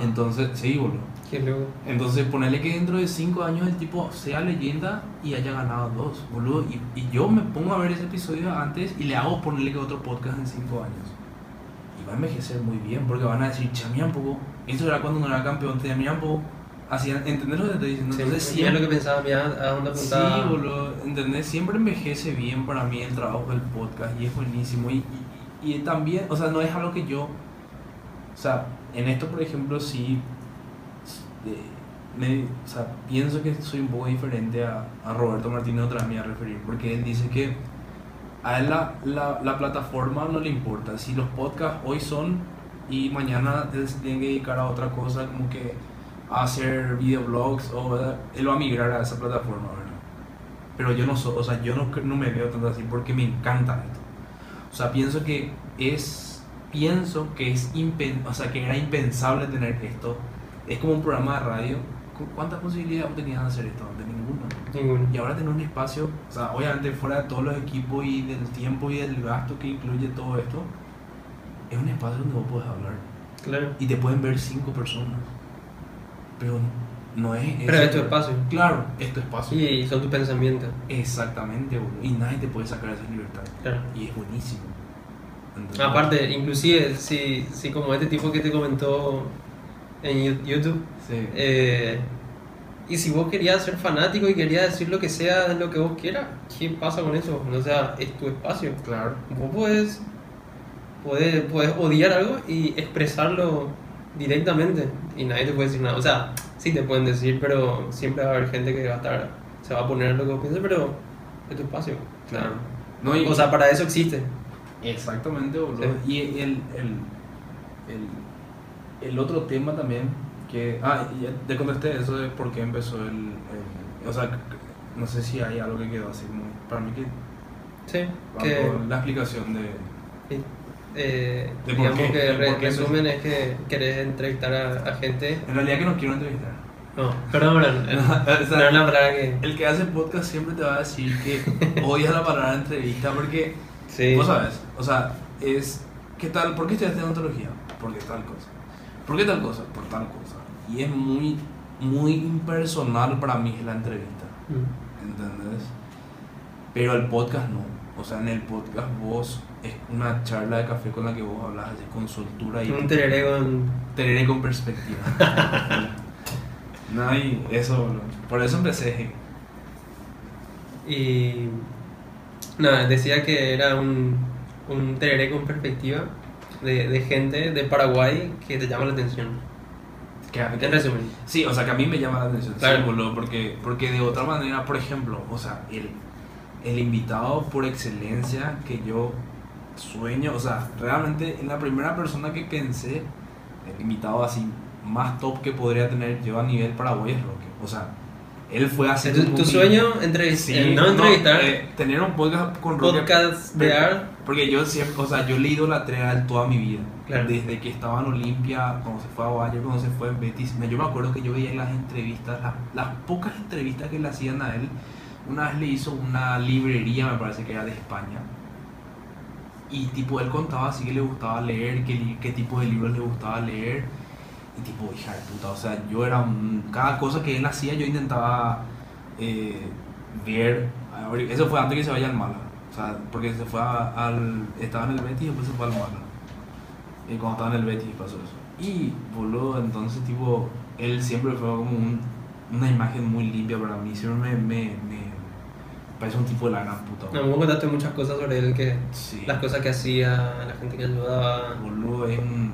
A: Entonces, sí, boludo.
B: Qué loco.
A: Entonces, ponerle que dentro de 5 años el tipo sea leyenda y haya ganado dos, boludo. Y, y yo me pongo a ver ese episodio antes y le hago ponerle que otro podcast en 5 años. Y va a envejecer muy bien porque van a decir, poco. Eso era cuando no era campeón, un poco. Así, ¿entendés lo que te estoy diciendo?
B: Sí,
A: Entonces,
B: mira
A: siempre.
B: lo que pensaba, mira a dónde
A: Sí,
B: apuntaba.
A: boludo, ¿entendés? Siempre envejece bien para mí el trabajo del podcast y es buenísimo. Y, y, y también, o sea, no es algo que yo. O sea, en esto, por ejemplo, sí. me- o sea, pienso que soy un poco diferente a, a Roberto Martínez, otra vez me a referir, porque él dice que a él la, la, la plataforma no le importa. Si los podcasts hoy son y mañana se tiene que dedicar a otra cosa, como que a hacer videoblogs, o, él va a migrar a esa plataforma, ¿verdad? Pero yo no soy, o sea, yo no, no me veo tanto así porque me encanta esto. O sea, pienso que es, pienso que es, impen, o sea, que era impensable tener esto. Es como un programa de radio. ¿Cu- ¿Cuántas posibilidades tenías de hacer esto antes? Ninguna.
B: Ninguno.
A: Y ahora tener un espacio, o sea, obviamente fuera de todos los equipos y del tiempo y del gasto que incluye todo esto, es un espacio donde vos podés hablar.
B: Claro.
A: Y te pueden ver cinco personas. Pero no es...
B: Pero es tu espacio.
A: Claro, es tu espacio.
B: Y son tus pensamientos.
A: Exactamente, boludo. Y nadie te puede sacar esa libertad.
B: Claro.
A: Y es buenísimo. ¿Entendés?
B: Aparte, inclusive, si, si como este tipo que te comentó en YouTube.
A: Sí.
B: Eh, y si vos querías ser fanático y querías decir lo que sea lo que vos quieras, ¿qué pasa con eso? O sea, es tu espacio.
A: claro.
B: Vos puedes, puedes, puedes odiar algo y expresarlo directamente y nadie te puede decir nada. O sea, sí te pueden decir, pero siempre va a haber gente que va a estar, se va a poner lo que vos pienses, pero es tu espacio.
A: Claro. No, y-
B: O sea, para eso existe.
A: Exactamente, boludo.
B: Sí.
A: Y el, el, el, el otro tema también, que... Ah, ya te contesté eso de por qué empezó el... el- o sea, no sé si hay algo que quedó así muy... Para mí que...
B: Sí, que
A: la explicación de...
B: eh,
A: ¿De
B: digamos
A: qué?
B: que
A: ¿De
B: re- resumen es que querés entrevistar a, a gente.
A: En realidad que no quiero entrevistar.
B: No, perdón, perdón. [laughs]
A: O sea,
B: no palabra que.
A: El que hace podcast siempre te va a decir que [laughs] odia la palabra entrevista porque...
B: Sí.
A: Vos sabes, o sea, es... ¿Qué tal? ¿Por qué estudiaste odontología? Porque tal cosa. ¿Por qué tal cosa? Por tal cosa. Y es muy, muy impersonal para mí la entrevista.
B: Mm.
A: ¿Entendés? Pero el podcast no. O sea, en el podcast vos es una charla de café con la que vos hablas de con soltura y
B: Un tereré con.
A: tener con perspectiva. [laughs] no, y eso, por eso empecé.
B: Y. Nada, decía que era un, un tereré con perspectiva de, de gente de Paraguay que te llama la atención.
A: Que,
B: En resumen.
A: Sí, o sea, que a mí me llama la atención.
B: Claro.
A: sí, boludo, porque, porque de otra manera, por ejemplo, o sea, el, el invitado por excelencia que yo sueño, o sea, realmente en la primera persona que pensé, el invitado así más top que podría tener yo a nivel Paraguay es Roque. O sea, él fue así.
B: ¿Tu, tu sueño entrevist
A: Sí,
B: no entrevistar,
A: eh, tener un podcast con Roque.
B: podcast de art.
A: Porque yo siempre, o sea, yo he leído la a él toda mi vida.
B: Claro.
A: Desde que estaba en Olimpia, cuando se fue a Bayer, cuando se fue en Betis. Me- Yo me acuerdo que yo veía las entrevistas, las, las pocas entrevistas que le hacían a él. Una vez le hizo una librería, me parece que era de España. Y tipo, él contaba así que le gustaba leer, qué, tipo de libros le gustaba leer. Y tipo, hija de puta, o sea, yo era un- Cada cosa que él hacía yo intentaba eh, ver, Eso fue antes que se vaya al Málaga. O sea, porque se fue a- al... Estaba en el Betis y después se fue al Málaga. Y cuando estaba en el Betis pasó eso. Y, boludo, entonces tipo... Él siempre fue como un- una imagen muy limpia para mí. Siempre me... me, me parece un tipo de la gran puta.
B: No, me contaste muchas cosas sobre él, que
A: Sí.
B: las cosas que hacía, la gente que ayudaba,
A: Boludo, es un...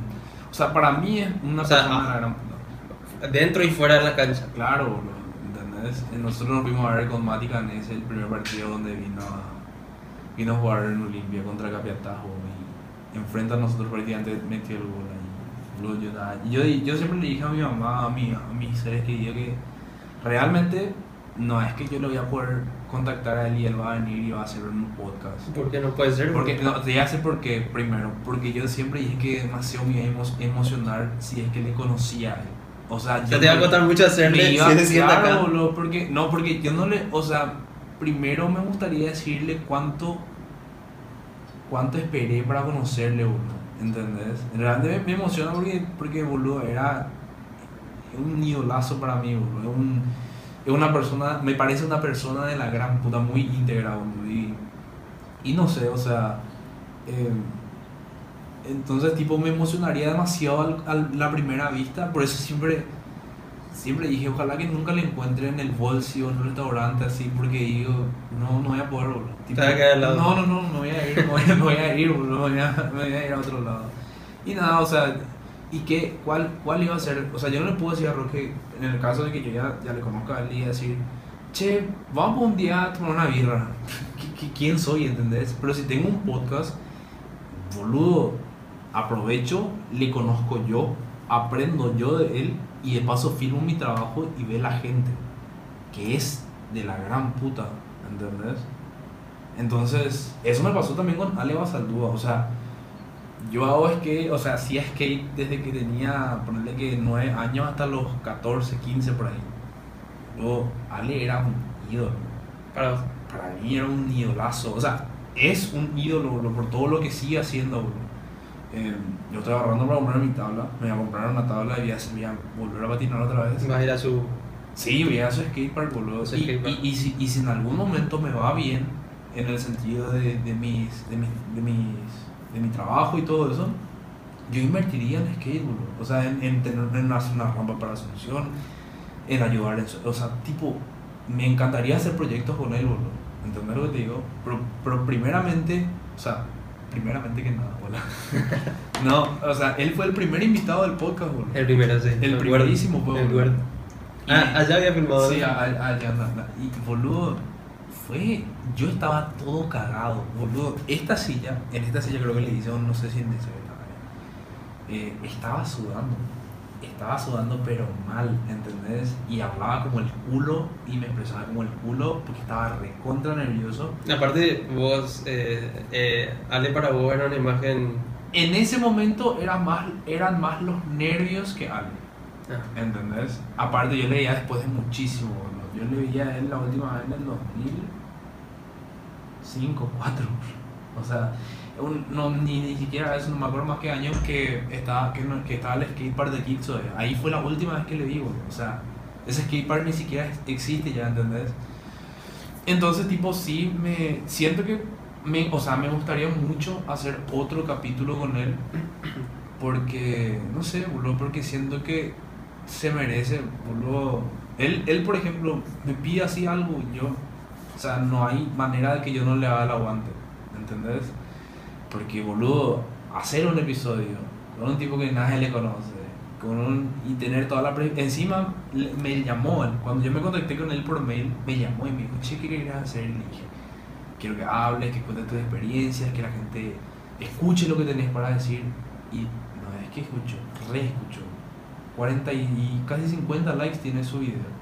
A: O sea, para mí es una
B: O sea,
A: persona de la gran puta.
B: dentro y fuera de la cancha.
A: Claro, boludo, ¿entendés? Nosotros nos fuimos a ver con Mati Canese el primer partido donde vino a, vino a jugar en Olimpia contra Capiatajo y enfrente a nosotros prácticamente metió el gol ahí. Boludo, yo, yo, yo siempre le dije a mi mamá, a, mi, a mis seres queridos que realmente no es que yo lo voy a poder contactar a él y él va a venir y va a hacer un podcast.
B: ¿Por qué no puede ser?
A: Porque, no, te hacer porque, primero, porque yo siempre dije que demasiado me iba a emo- emocionar si es que le conocía a él. O sea, yo
B: te va a
A: no-
B: costar mucho hacerle
A: iba-
B: si se sienta
A: claro,
B: acá.
A: boludo, porque, no, porque yo no le, o sea, primero me gustaría decirle cuánto, cuánto esperé para conocerle, boludo, ¿entendés? En realidad me, me emociona porque, porque, boludo, era un idolazo para mí, boludo, es un, es una persona, me parece una persona de la gran puta, muy íntegra, boludo, y, y no sé, o sea, eh, entonces, tipo, me emocionaría demasiado al- la primera vista. Por eso siempre, siempre dije, ojalá que nunca le encuentre en el bolso o en un restaurante así, porque digo, no, no voy a poder, boludo. Tipo,
B: Te vas a quedar al lado.
A: No, no, no, no voy a ir, no voy a, no voy a ir, boludo, me voy voy a ir a otro lado. Y nada, o sea, ¿y qué? ¿Cuál, cuál iba a ser? O sea, yo no le puedo decir a Roque, en el caso de que yo ya, ya le conozca a él, y decir, che, vamos un día a tomar una birra. [laughs] ¿Qui- qui- ¿Quién soy, entendés? Pero si tengo un podcast, boludo, aprovecho, le conozco yo, aprendo yo de él y de paso firmo mi trabajo y ve la gente, que es de la gran puta, ¿entendés? Entonces, eso me pasó también con Ale Basaldúa, o sea, yo hago skate, o sea, hacía skate desde que tenía, ponerle que 9 años hasta los 14, 15 por ahí. Yo, Ale era un ídolo
B: Para
A: para mí era un idolazo. O sea, es un ídolo bro, por todo lo que sigue haciendo. bro. Eh, yo estoy ahorrando para comprar mi tabla. Me voy a comprar una tabla y voy a, voy a volver a patinar otra vez.
B: Vas a ir a su.
A: Sí, voy a su skatepark, boludo. Y, y, y si, y si en algún momento me va bien, en el sentido de, de, mis, de, mis, de, mis, de mi trabajo y todo eso, yo invertiría en skate, boludo. O sea, en, en tener en una, una rampa para Asunción, en ayudar, en, o sea, tipo, me encantaría hacer proyectos con él, boludo. ¿Entendés lo que te digo? Pero, pero primeramente, o sea, primeramente que nada, hola. [laughs] no, o sea, él fue el primer invitado del podcast, boludo.
B: El primero, sí.
A: El
B: me
A: primerísimo, pues, boludo.
B: acuerdo.
A: Y-
B: Ah, allá había filmado.
A: Sí, allá anda, anda. Y boludo, fue. Yo estaba todo cagado, boludo. Esta silla, en esta silla creo que le hicieron, no sé si en ese eh, estaba sudando. Estaba sudando, pero mal, ¿entendés? Y hablaba como el culo y me expresaba como el culo porque estaba recontra nervioso.
B: Aparte, vos, eh, eh, Ale para vos era una imagen.
A: En ese momento era más, eran más los nervios que algo.
B: Ah,
A: ¿Entendés? Aparte, yo le veía después de muchísimo, boludo. Yo le veía a él la última vez en el 2005, 4. O sea, no, ni, ni siquiera eso, no me acuerdo más que años que estaba, que, que estaba el skatepark de Kitso. Ahí fue la última vez que le vi. O sea, ese skatepark ni siquiera existe ya, ¿entendés? Entonces, tipo, sí, me siento que, me, o sea, me gustaría mucho hacer otro capítulo con él. Porque, no sé, boludo, porque siento que se merece, boludo. Él, él, por ejemplo, me pide así algo yo, o sea, no hay manera de que yo no le haga el aguante, ¿entendés? Porque, boludo, hacer un episodio con un tipo que nadie le conoce, con un, y tener toda la... pre- Encima me llamó, cuando yo me contacté con él por mail, me llamó y me dijo, che, ¿qué querías hacer? Y dije, quiero que hables, que cuentes tus experiencias, que la gente escuche lo que tenés para decir. Y no es que escucho, re escucho. 40 y, y casi 50 likes tiene su video.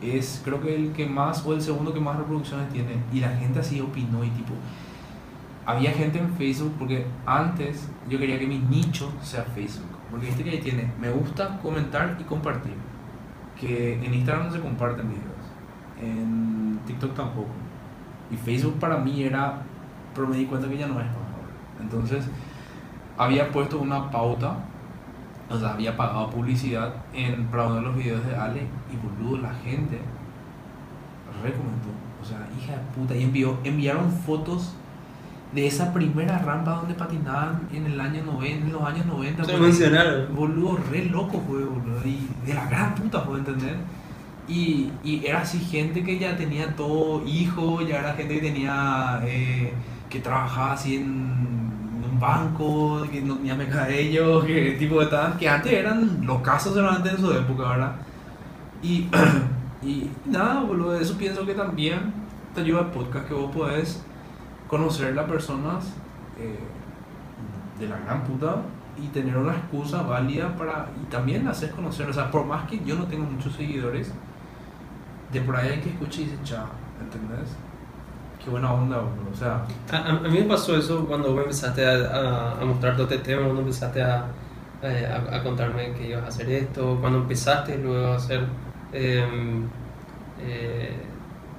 A: Es creo que el que más o el segundo que más reproducciones tiene. Y la gente así opinó y tipo... Había gente en Facebook porque antes yo quería que mi nicho sea Facebook. Porque este que ahí tiene me gusta, comentar y compartir. Que en Instagram no se comparten videos. En TikTok tampoco. Y Facebook para mí era, pero me di cuenta que ya no es para. Entonces, había puesto una pauta, o sea, había pagado publicidad en, para uno de los videos de Ale y boludo, la gente recomendó. O sea, hija de puta, y envió, enviaron fotos de esa primera rampa donde patinaban en el año 90, en los años 90.
B: Se mencionaron.
A: Boludo, re loco fue, boludo. Y de la gran puta, fue, ¿entender? Y, y era así gente que ya tenía todo hijo, ya era gente que tenía, eh, que trabajaba así en, un banco, que no tenía ellos, que tipo estaban, que antes eran los casos solamente en su época, ¿verdad? Y, [clears throat] y nada, boludo, de eso pienso que también te ayuda el podcast, que vos podés conocer las personas eh, de la gran puta y tener una excusa válida para y también hacer conocer, o sea, por más que yo no tengo muchos seguidores, de por ahí hay que escuchar y dice, chao, ¿entendés? Qué buena onda, boludo, o sea,
B: A, a- a mí me pasó eso cuando vos empezaste a, a, a mostrar todo este tema, cuando empezaste a, eh, a, a contarme que ibas a hacer esto, cuando empezaste luego a hacer em, eh,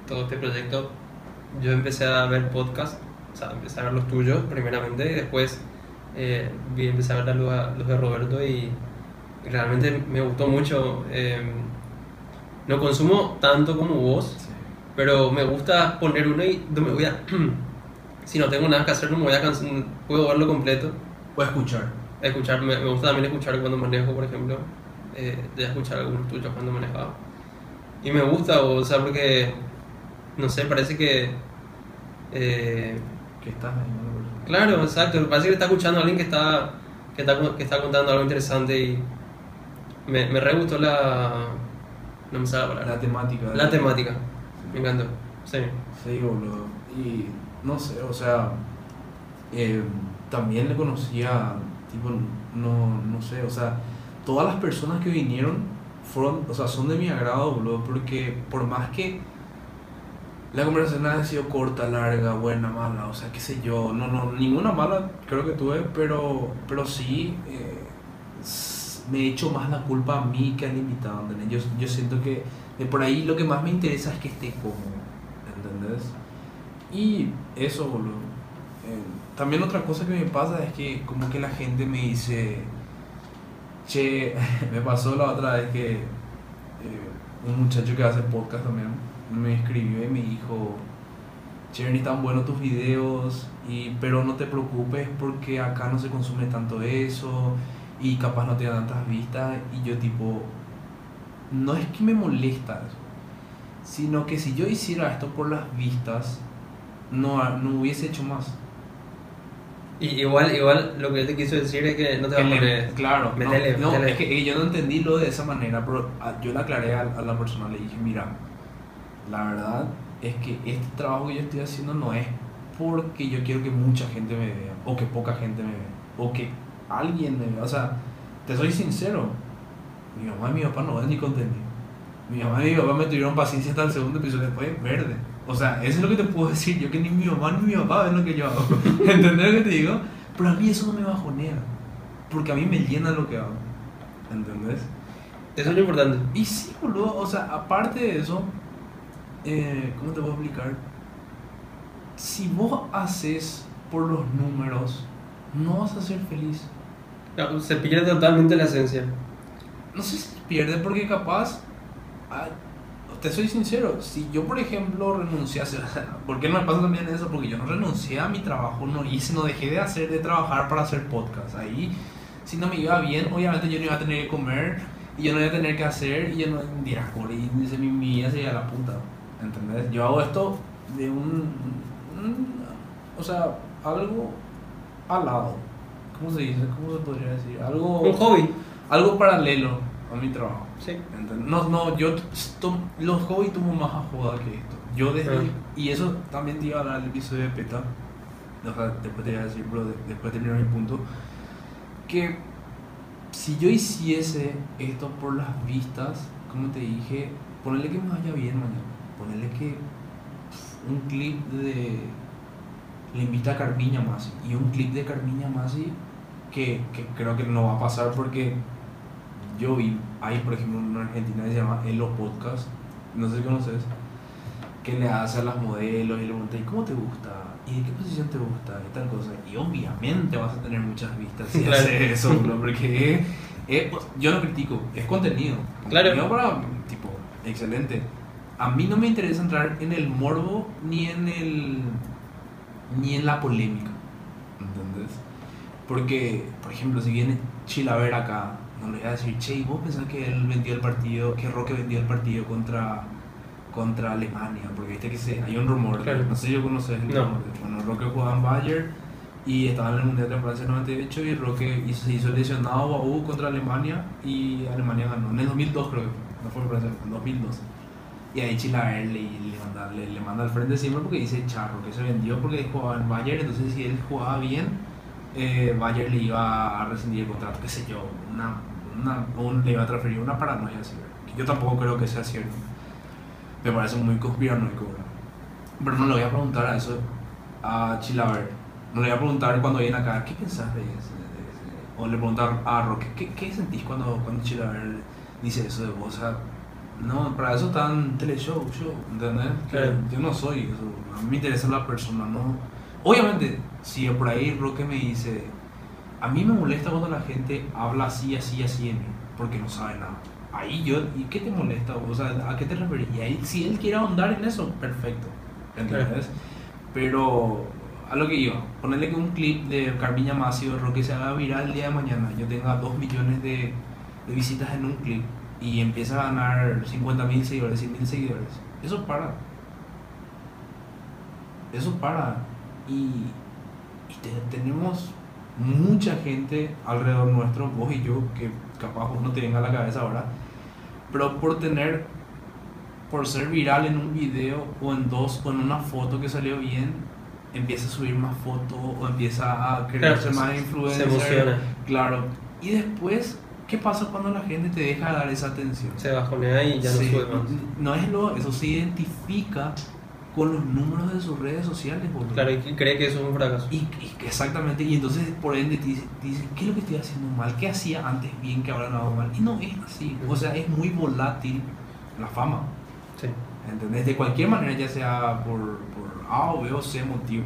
B: todo este proyecto, yo empecé a ver podcasts, o sea, empecé a ver los tuyos primeramente y después eh, vi, empecé a ver los, los de Roberto y realmente me gustó mucho. em, no consumo tanto como vos,
A: sí.
B: pero me gusta poner uno y no me voy a. [clears throat] si no tengo nada que hacer, no me voy a cansar. Puedo verlo completo.
A: o escuchar.
B: Escuchar, me, me gusta también escuchar cuando manejo, por ejemplo. Eh, de escuchar algunos tuyos cuando manejaba. Y me gusta, o sea, porque. No sé, parece que. eh,
A: Que estás ahí,
B: claro, exacto. Parece que está escuchando a alguien que está, que está, que está contando algo interesante y. Me, me re gustó la. No me sale la palabra.
A: La temática.
B: La temática. Me encantó. Sí.
A: Sí, boludo. Y no sé, o sea, eh, también le conocía, tipo, no, no sé, o sea, todas las personas que vinieron fueron, o sea, son de mi agrado, boludo, porque por más que la conversación haya sido corta, larga, buena, mala, o sea, qué sé yo, no, no, ninguna mala creo que tuve, pero, pero sí eh, me he hecho más la culpa a mí que al invitado, ¿entendés? Yo, yo siento que de por ahí lo que más me interesa es que esté cómodo, ¿entendés? Y eso, boludo. Eh, también otra cosa que me pasa es que como que la gente me dice, che, [laughs] me pasó la otra vez que eh, un muchacho que hace podcast también me escribió y me dijo, che, ni tan buenos tus videos, y, pero no te preocupes porque acá no se consume tanto eso y capaz no te dan tantas vistas. Y yo tipo, no es que me molesta sino que si yo hiciera esto por las vistas, no, no hubiese hecho más.
B: Y igual, igual lo que él te quiso decir es que no te va a poner.
A: claro, no,
B: metele,
A: no,
B: metele.
A: es que yo no entendí lo de esa manera, pero ah, yo le aclaré a, a la persona, le dije, mira, la verdad es que este trabajo que yo estoy haciendo no es porque yo quiero que mucha gente me vea, o que poca gente me vea, o que alguien me vea, o sea, te soy sincero, mi mamá y mi papá no ven ni contenido. Mi mamá y mi papá me tuvieron paciencia hasta el segundo episodio después verde. O sea, eso es lo que te puedo decir. Yo que ni mi mamá ni mi papá ven lo que yo hago. [laughs] ¿Entendés lo que te digo? Pero a mí eso no me bajonea. Porque a mí me llena lo que hago. ¿Entendés?
B: Eso es lo importante.
A: Y sí, boludo. O sea, aparte de eso, eh, ¿cómo te puedo explicar? Si vos haces por los números, no vas a ser feliz.
B: No, Se pierde totalmente la esencia.
A: no sé si se pierde porque capaz, ah, te soy sincero, si yo por ejemplo hacer, [laughs] ¿por qué no me pasa también eso? Porque yo no renuncié a mi trabajo, no hice, no dejé de hacer, de trabajar para hacer podcast. Ahí, si no me iba bien, obviamente yo no iba a tener que comer y yo no iba a tener que hacer y yo no dirás, y mi mi vida sería la puta, ¿entendés? Yo hago esto de un, un- o sea, algo al lado. ¿Cómo se dice? ¿Cómo se podría decir? Algo
B: Un hobby.
A: algo paralelo a mi trabajo.
B: Sí.
A: ¿entendés? No, no, yo los hobbies tomo más a joda que esto. Yo desde,
B: Ah.
A: y eso también te iba a hablar el episodio de PETA, o sea, después te voy a decir, bro, de- después de terminar mi punto, que si yo hiciese esto por las vistas, como te dije, ponerle que me vaya bien mañana, ponerle que pff, un clip de le invita a Carmiña Masi y un clip de Carmiña Masi que, que creo que no va a pasar porque yo vi, hay por ejemplo una argentina que se llama Elo Podcast, no sé si conoces, que le hace a las modelos y le pregunta, ¿y cómo te gusta? ¿Y de qué posición te gusta? Y tal cosa. Y obviamente vas a tener muchas vistas si [laughs]
B: Claro.
A: haces eso, bro, porque es- es- pues, yo no critico, es contenido.
B: Claro.
A: Contenido para, tipo, excelente. A mí no me interesa entrar en el morbo ni en el ni en la polémica, ¿entendés? Porque, por ejemplo, si viene Chilaver acá, no le voy a decir, che, ¿y vos pensás que él vendió el partido, que Roque vendió el partido contra, contra Alemania? Porque viste que se, hay un rumor,
B: Claro.
A: no sé si yo conoces el
B: No.
A: rumor. Bueno, Roque jugaba en Bayern y estaba en el Mundial de Francia 98 y Roque hizo- se hizo lesionado a U contra Alemania y Alemania ganó. En el 2002 creo que no fue en Francia, en 2002. Y ahí Chilaver le, le, manda, le, le manda al frente siempre porque dice Charro, que se vendió porque jugaba en Bayern, entonces si él jugaba bien, eh, Bayern le iba a rescindir el contrato, qué sé yo, una, una, un- le iba a transferir una paranoia así, que yo tampoco creo que sea cierto. Me parece muy conspiranoico, ¿verdad? Pero no le voy a preguntar a eso a Chilaver. No le voy a preguntar cuando viene acá, ¿qué pensás de ese? O le preguntar a Roque, ¿qué, qué sentís cuando, cuando Chilaver dice eso de vos? O sea, no, para eso están teleshow, show, ¿entendés? Que
B: Claro.
A: Yo no soy eso, a mí me interesa la persona, ¿no? Obviamente, si por ahí Roque me dice, a mí me molesta cuando la gente habla así, así, así de mí, porque no sabe nada. Ahí yo, ¿y qué te molesta? O sea, ¿a qué te referís? Y ahí, si él quiere ahondar en eso, perfecto, ¿entendés? Pero a lo que iba, ponerle que un clip de Carmiña Masi o Roque se haga viral el día de mañana, yo tenga 2 millones de, de visitas en un clip y empieza a ganar 50 mil seguidores, 100 mil seguidores, eso para. Eso para. Y, y te- tenemos mucha gente alrededor nuestro, vos y yo, que capaz vos no te venga a la cabeza ahora, pero por tener, por ser viral en un video o en dos o en una foto que salió bien, empieza a subir más fotos o empieza a querer
B: Claro,
A: más
B: emociona.
A: Claro. Y después, ¿qué pasa cuando la gente te deja de dar esa atención?
B: Se bajonea y ya no
A: Sí,
B: sube más.
A: No es lo, eso se identifica con los números de sus redes sociales, boludo.
B: Claro, y cree que eso es un fracaso.
A: Y, exactamente, y entonces por ende te dice, te dice, ¿qué es lo que estoy haciendo mal? ¿Qué hacía antes bien que ahora no hago mal? Y no es así, o sea, es muy volátil la fama,
B: Sí.
A: ¿entendés? De cualquier manera, ya sea por, por A o B o C motivo.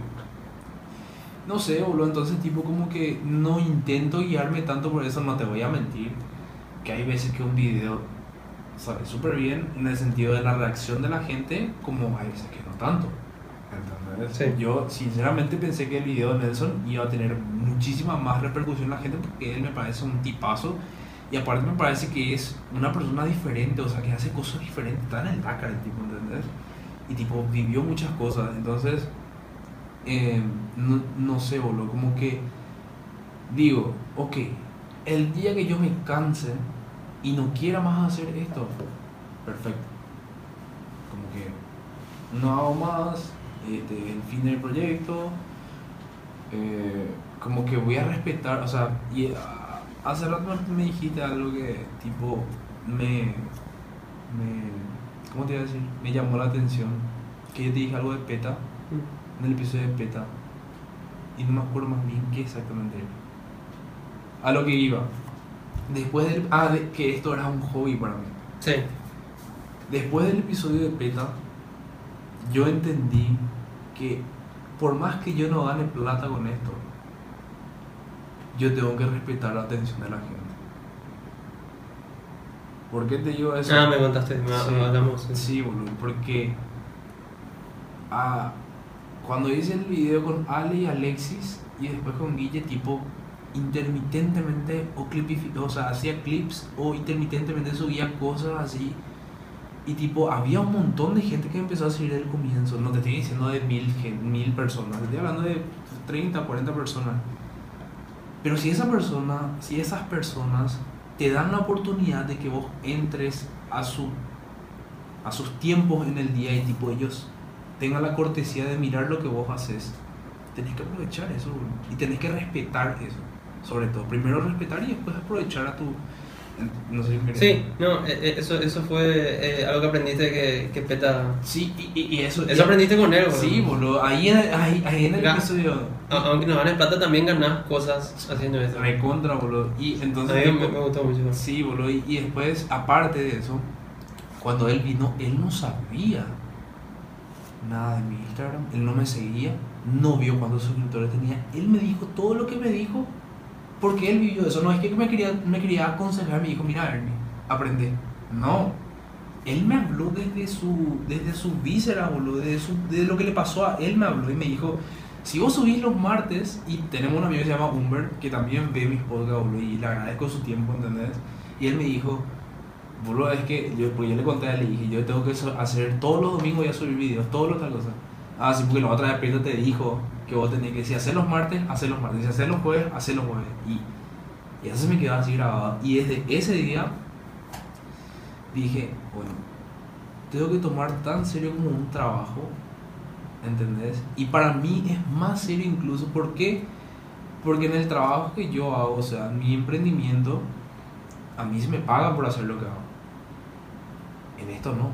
A: No sé, boludo, entonces tipo como que no intento guiarme tanto por eso, no te voy a mentir, que hay veces que un video sale súper bien en el sentido de la reacción de la gente, como hay veces que no tanto. ¿Entendés?
B: Sí.
A: Yo sinceramente pensé que el video de Nelson iba a tener muchísima más repercusión en la gente porque él me parece un tipazo y aparte me parece que es una persona diferente, o sea, que hace cosas diferentes, está en el Dakar el tipo, ¿entendés? Y tipo, vivió muchas cosas, entonces, eh, no, no sé, boludo, como que digo, ok, el día que yo me canse y no quiera más hacer esto, perfecto. Como que no hago más, este, el fin del proyecto, eh, como que voy a respetar, o sea, ah, hace rato me- dijiste algo que tipo me, me, ¿cómo te iba a decir? Me llamó la atención, que yo te dije algo de PETA, en el episodio de PETA, y no me acuerdo más bien qué exactamente era. A lo que iba. Después del... Ah, de- que esto era un hobby para mí.
B: Sí.
A: Después del episodio de PETA, yo entendí que por más que yo no gane plata con esto, yo tengo que respetar la atención de la gente. ¿Por qué te digo eso?
B: Ah, me contaste, me,
A: Sí.
B: hablamos. sí.
A: Sí, boludo, porque ah, cuando hice el video con Ale y Alexis y después con Guille, tipo intermitentemente o o sea, hacía clips o intermitentemente subía cosas así y tipo había un montón de gente que empezó a seguir desde el comienzo, no te estoy diciendo de mil, mil personas, te estoy hablando de 30, 40 personas. Pero si esa persona, si esas personas te dan la oportunidad de que vos entres a su a sus tiempos en el día y tipo ellos tengan la cortesía de mirar lo que vos haces, tenés que aprovechar eso bro. y tenés que respetar eso, sobre todo. Primero respetar y después aprovechar a tu... No sé si
B: Sí, no, eh, eh, eso, eso fue eh, algo que aprendiste que, que peta.
A: Sí, y, y- y eso...
B: Eso aprendiste con él,
A: Sí,
B: boludo.
A: boludo. Ahí, ahí, ahí en el
B: Ya.
A: episodio...
B: A- Aunque no ganes plata, también ganás cosas haciendo eso.
A: Recontra, boludo. Y
B: A
A: entonces...
B: mí me, me gustó mucho.
A: Sí, boludo. Y, y después, aparte de eso, cuando él vino, él no sabía nada de mi Instagram. Él no me seguía. No vio cuántos suscriptores tenía. Él me dijo todo lo que me dijo porque él vivió eso. No es que me quería, me quería aconsejar. Me dijo, mira, Ernie, aprende. No. Él me habló desde su, desde su víscera, boludo. Desde, su- desde lo que le pasó a él me habló y me dijo... Si vos subís los martes, y tenemos un amigo que se llama Humber, que también ve mis podcasts, boludo, y le agradezco su tiempo, ¿entendés? Y él me dijo, boludo, es que yo, pues yo le conté a él, le dije, yo tengo que hacer todos los domingos ya subir videos, todos los tal cosa. Ah, sí, porque la otra vez Pedro te dijo que vos tenías que, si hacer los martes, hacer los martes, si hacer los jueves, hacer los jueves. Y, y eso se me quedó así grabado. Y desde ese día dije, bueno, tengo que tomar tan serio como un trabajo, ¿entendés? Y para mí es más serio incluso, ¿por qué? Porque en el trabajo que yo hago, o sea, en mi emprendimiento, a mí se me paga por hacer lo que hago. En esto no.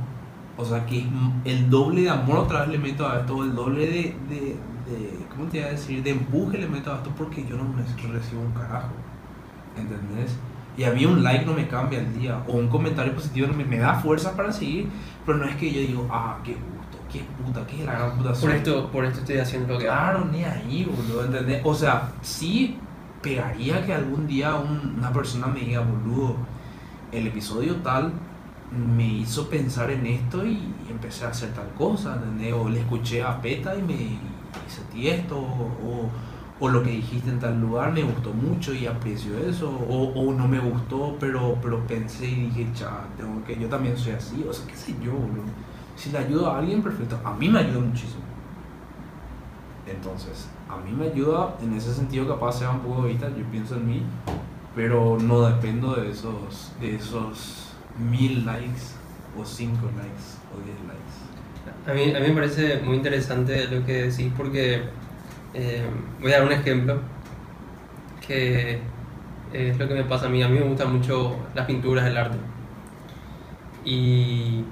A: O sea que es el doble de amor otra vez le meto a esto, el doble de, de, de- ¿cómo te iba a decir? De empuje le meto a esto porque yo no me recibo un carajo. ¿Entendés? Y a mí un like no me cambia el día, o un comentario positivo no me, me da fuerza para seguir, pero no es que yo digo, ah, qué gusto, qué puta, qué la gran puta
B: Por
A: soy".
B: esto, por esto estoy haciendo lo que.
A: Claro, ni ahí, boludo, ¿entendés? O sea, sí pegaría que algún día un- una persona me diga, boludo, el episodio tal me hizo pensar en esto y, empecé a hacer tal cosa. O le escuché a Peta y me sentí esto, o, lo que dijiste en tal lugar me gustó mucho y aprecio eso, o, no me gustó, pero, pero pensé y dije, cha, tengo que, yo también soy así, o sea, qué sé yo, boludo. Si le ayudo a alguien, perfecto, a mí me ayuda muchísimo. Entonces, a mí me ayuda en ese sentido, capaz sea un poco ahorita, yo pienso en mí, pero no dependo de esos, de esos mil likes, o cinco likes, o diez likes.
B: A mí, a mí me parece muy interesante lo que decís porque eh, voy a dar un ejemplo que es lo que me pasa a mí. A mí me gustan mucho las pinturas, el arte. Y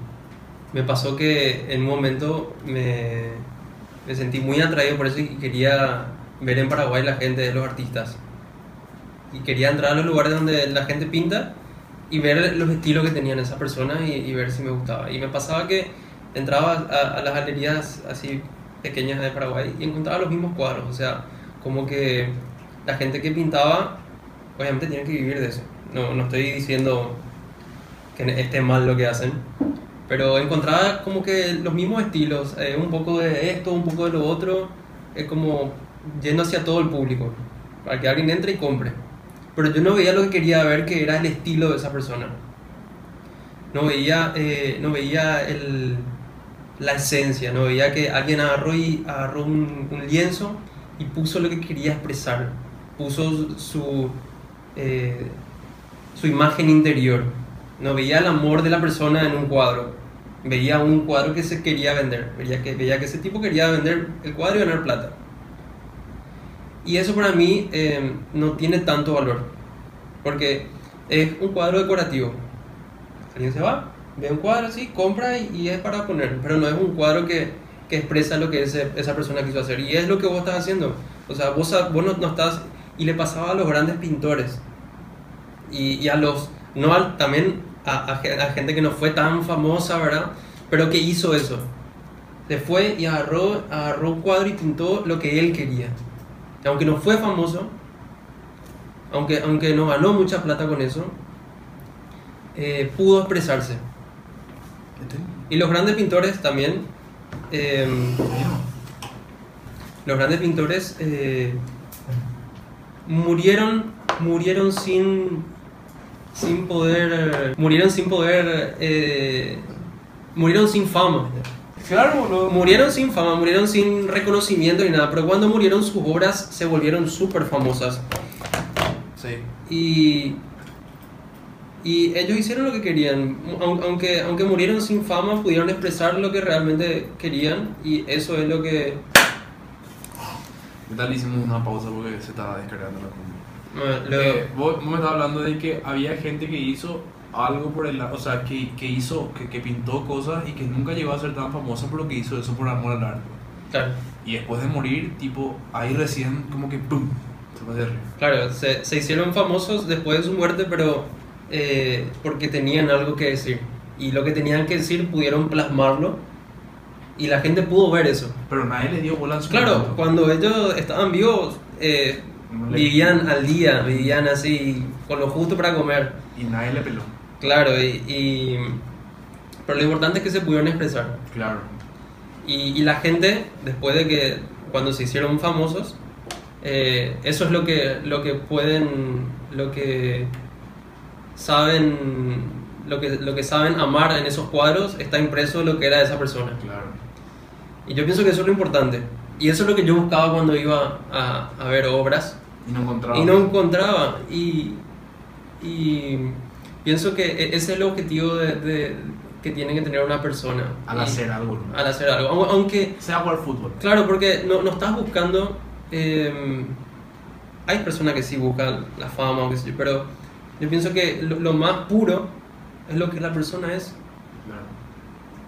B: me pasó que en un momento me, me sentí muy atraído por eso y quería ver en Paraguay la gente los artistas. Y quería entrar a los lugares donde la gente pinta y ver los estilos que tenían esas personas y, y ver si me gustaba. Y me pasaba que entraba a, a las galerías así pequeñas de Paraguay y encontraba los mismos cuadros. O sea, como que la gente que pintaba, obviamente tiene que vivir de eso. No, no estoy diciendo que esté mal lo que hacen, Pero encontraba como que los mismos estilos, eh, un poco de esto, un poco de lo otro, es como yendo hacia todo el público, para que alguien entre y compre. Pero yo no veía lo que quería ver, que era el estilo de esa persona. No veía, eh, no veía el, la esencia, no veía que alguien agarró, y, agarró un, lienzo y puso lo que quería expresar, puso su, eh, su imagen interior. No veía el amor de la persona en un cuadro, veía un cuadro que se quería vender, veía que, veía que ese tipo quería vender el cuadro y ganar plata. Y eso para mí eh, no tiene tanto valor, porque es un cuadro decorativo. Alguien se va, ve un cuadro así, compra y, y es para poner, pero no es un cuadro que, que expresa lo que ese, esa persona quiso hacer. Y es lo que vos estás haciendo. O sea, vos, vos no, no estás... Y le pasaba a los grandes pintores. Y, y a los... No al, también a, a, a, gente que no fue tan famosa, ¿verdad? Pero que hizo eso. Se fue y agarró, agarró un cuadro y pintó lo que él quería. Aunque no fue famoso, aunque, aunque no ganó mucha plata con eso, eh, pudo expresarse. Y los grandes pintores también eh, los grandes pintores eh, murieron murieron sin sin poder murieron sin poder murieron sin fama
A: Claro, boludo.
B: murieron sin fama murieron sin reconocimiento ni nada pero cuando murieron sus obras se volvieron súper famosas
A: Sí.
B: y y ellos hicieron lo que querían, Aun- aunque, aunque murieron sin fama, pudieron expresar lo que realmente querían y eso es lo que...
A: ¿Qué tal hicimos una pausa porque se estaba descargando la comida?
B: eh, lo-
A: Eh, vos, vos me estabas hablando de que había gente que hizo algo por el o sea, que, que hizo, que, que pintó cosas y que nunca llegó a ser tan famosa, pero que hizo eso por amor al arte.
B: claro,
A: Y después de morir, tipo, ahí recién como que ¡pum! Se fue hacia arriba.
B: claro, se, se hicieron famosos después de su muerte, pero eh, porque tenían algo que decir. Y lo que tenían que decir pudieron plasmarlo y la gente pudo ver eso.
A: Pero nadie le dio bola en su
B: Claro,
A: momento.
B: cuando ellos estaban vivos, eh, vivían al día, vivían así, con lo justo para comer.
A: Y nadie le peló.
B: Claro, y, y- pero lo importante es que se pudieron expresar.
A: Claro.
B: Y, y la gente, después de que, cuando se hicieron famosos, eh, eso es lo que, lo que pueden, lo que saben, lo que, lo que saben amar en esos cuadros, está impreso lo que era esa persona.
A: Claro.
B: Y yo pienso que eso es lo importante. Y eso es lo que yo buscaba cuando iba a, a ver obras.
A: Y no encontraba.
B: Y no encontraba. Y, y pienso que ese es el objetivo de, de- que tiene que tener una persona.
A: Al hacer algo. ¿no?
B: Al hacer algo. Aun- Aunque,
A: Sea jugar fútbol.
B: claro, porque no, no estás buscando... eh, hay personas que sí buscan la fama o qué sé yo, pero yo pienso que lo, lo más puro es lo que la persona es.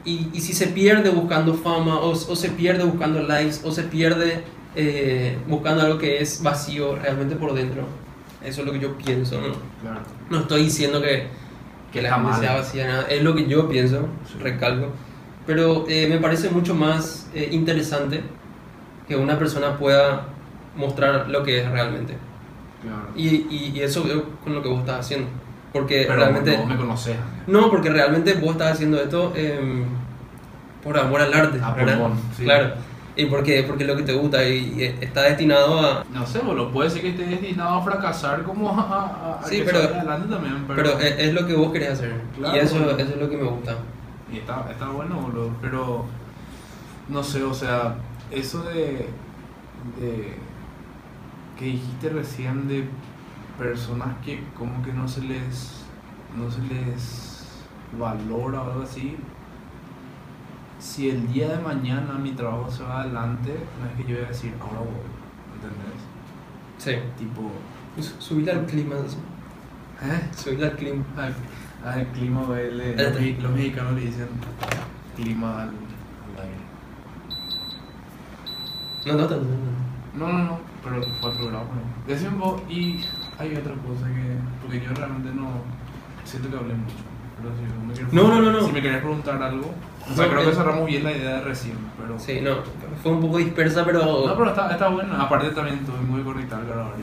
B: Y, y si se pierde buscando fama, o, o se pierde buscando likes, o se pierde eh, buscando algo que es vacío realmente por dentro, eso es lo que yo pienso. No,
A: Claro.
B: no estoy diciendo que, que la
A: Está
B: gente
A: mal.
B: sea vacía, nada. es lo que yo pienso, recalco. Pero eh, me parece mucho más eh, interesante que una persona pueda mostrar lo que es realmente.
A: Claro.
B: Y, y, y eso veo con lo que vos estás haciendo. Porque
A: Pero
B: realmente...
A: vos me conocés.
B: No, porque realmente vos estás haciendo esto em, por amor al arte,
A: A
B: ¿verdad?
A: pulmón, sí.
B: Claro. Y porque, porque es lo que te gusta y, está destinado a...
A: No sé, boludo, puede ser que esté destinado a fracasar como a, a,
B: Sí,
A: que
B: pero-
A: adelante también, pero,
B: Pero es, es lo que vos querés hacer.
A: Claro.
B: Y eso, eso es lo que me gusta.
A: y está, está bueno, boludo, pero no sé, o sea, eso de, de que dijiste recién de personas que como que no se les no se les valora o algo así si el día de mañana mi trabajo se va adelante no es que yo voy a decir ahora voy ¿entendés?
B: Sí.
A: tipo
B: Su- Subirle al clima.
A: ¿eh?
B: Subirle al clima.
A: Al, al clima, güey, le- los, los mexicanos le dicen clima al, al aire.
B: No, no, no, no, no.
A: No, no, no, pero 4 grados. bueno. Decime vos, y hay otra cosa que. Porque yo realmente no. Siento que hablé mucho. Pero si me querés
B: No, no, no, no.
A: Si me querés preguntar algo. O sea, creo que cerramos bien la idea de recién, pero.
B: Sí, no. Fue un poco dispersa, pero,
A: No, pero está, está bueno. Aparte también estuve muy conectado al grabar.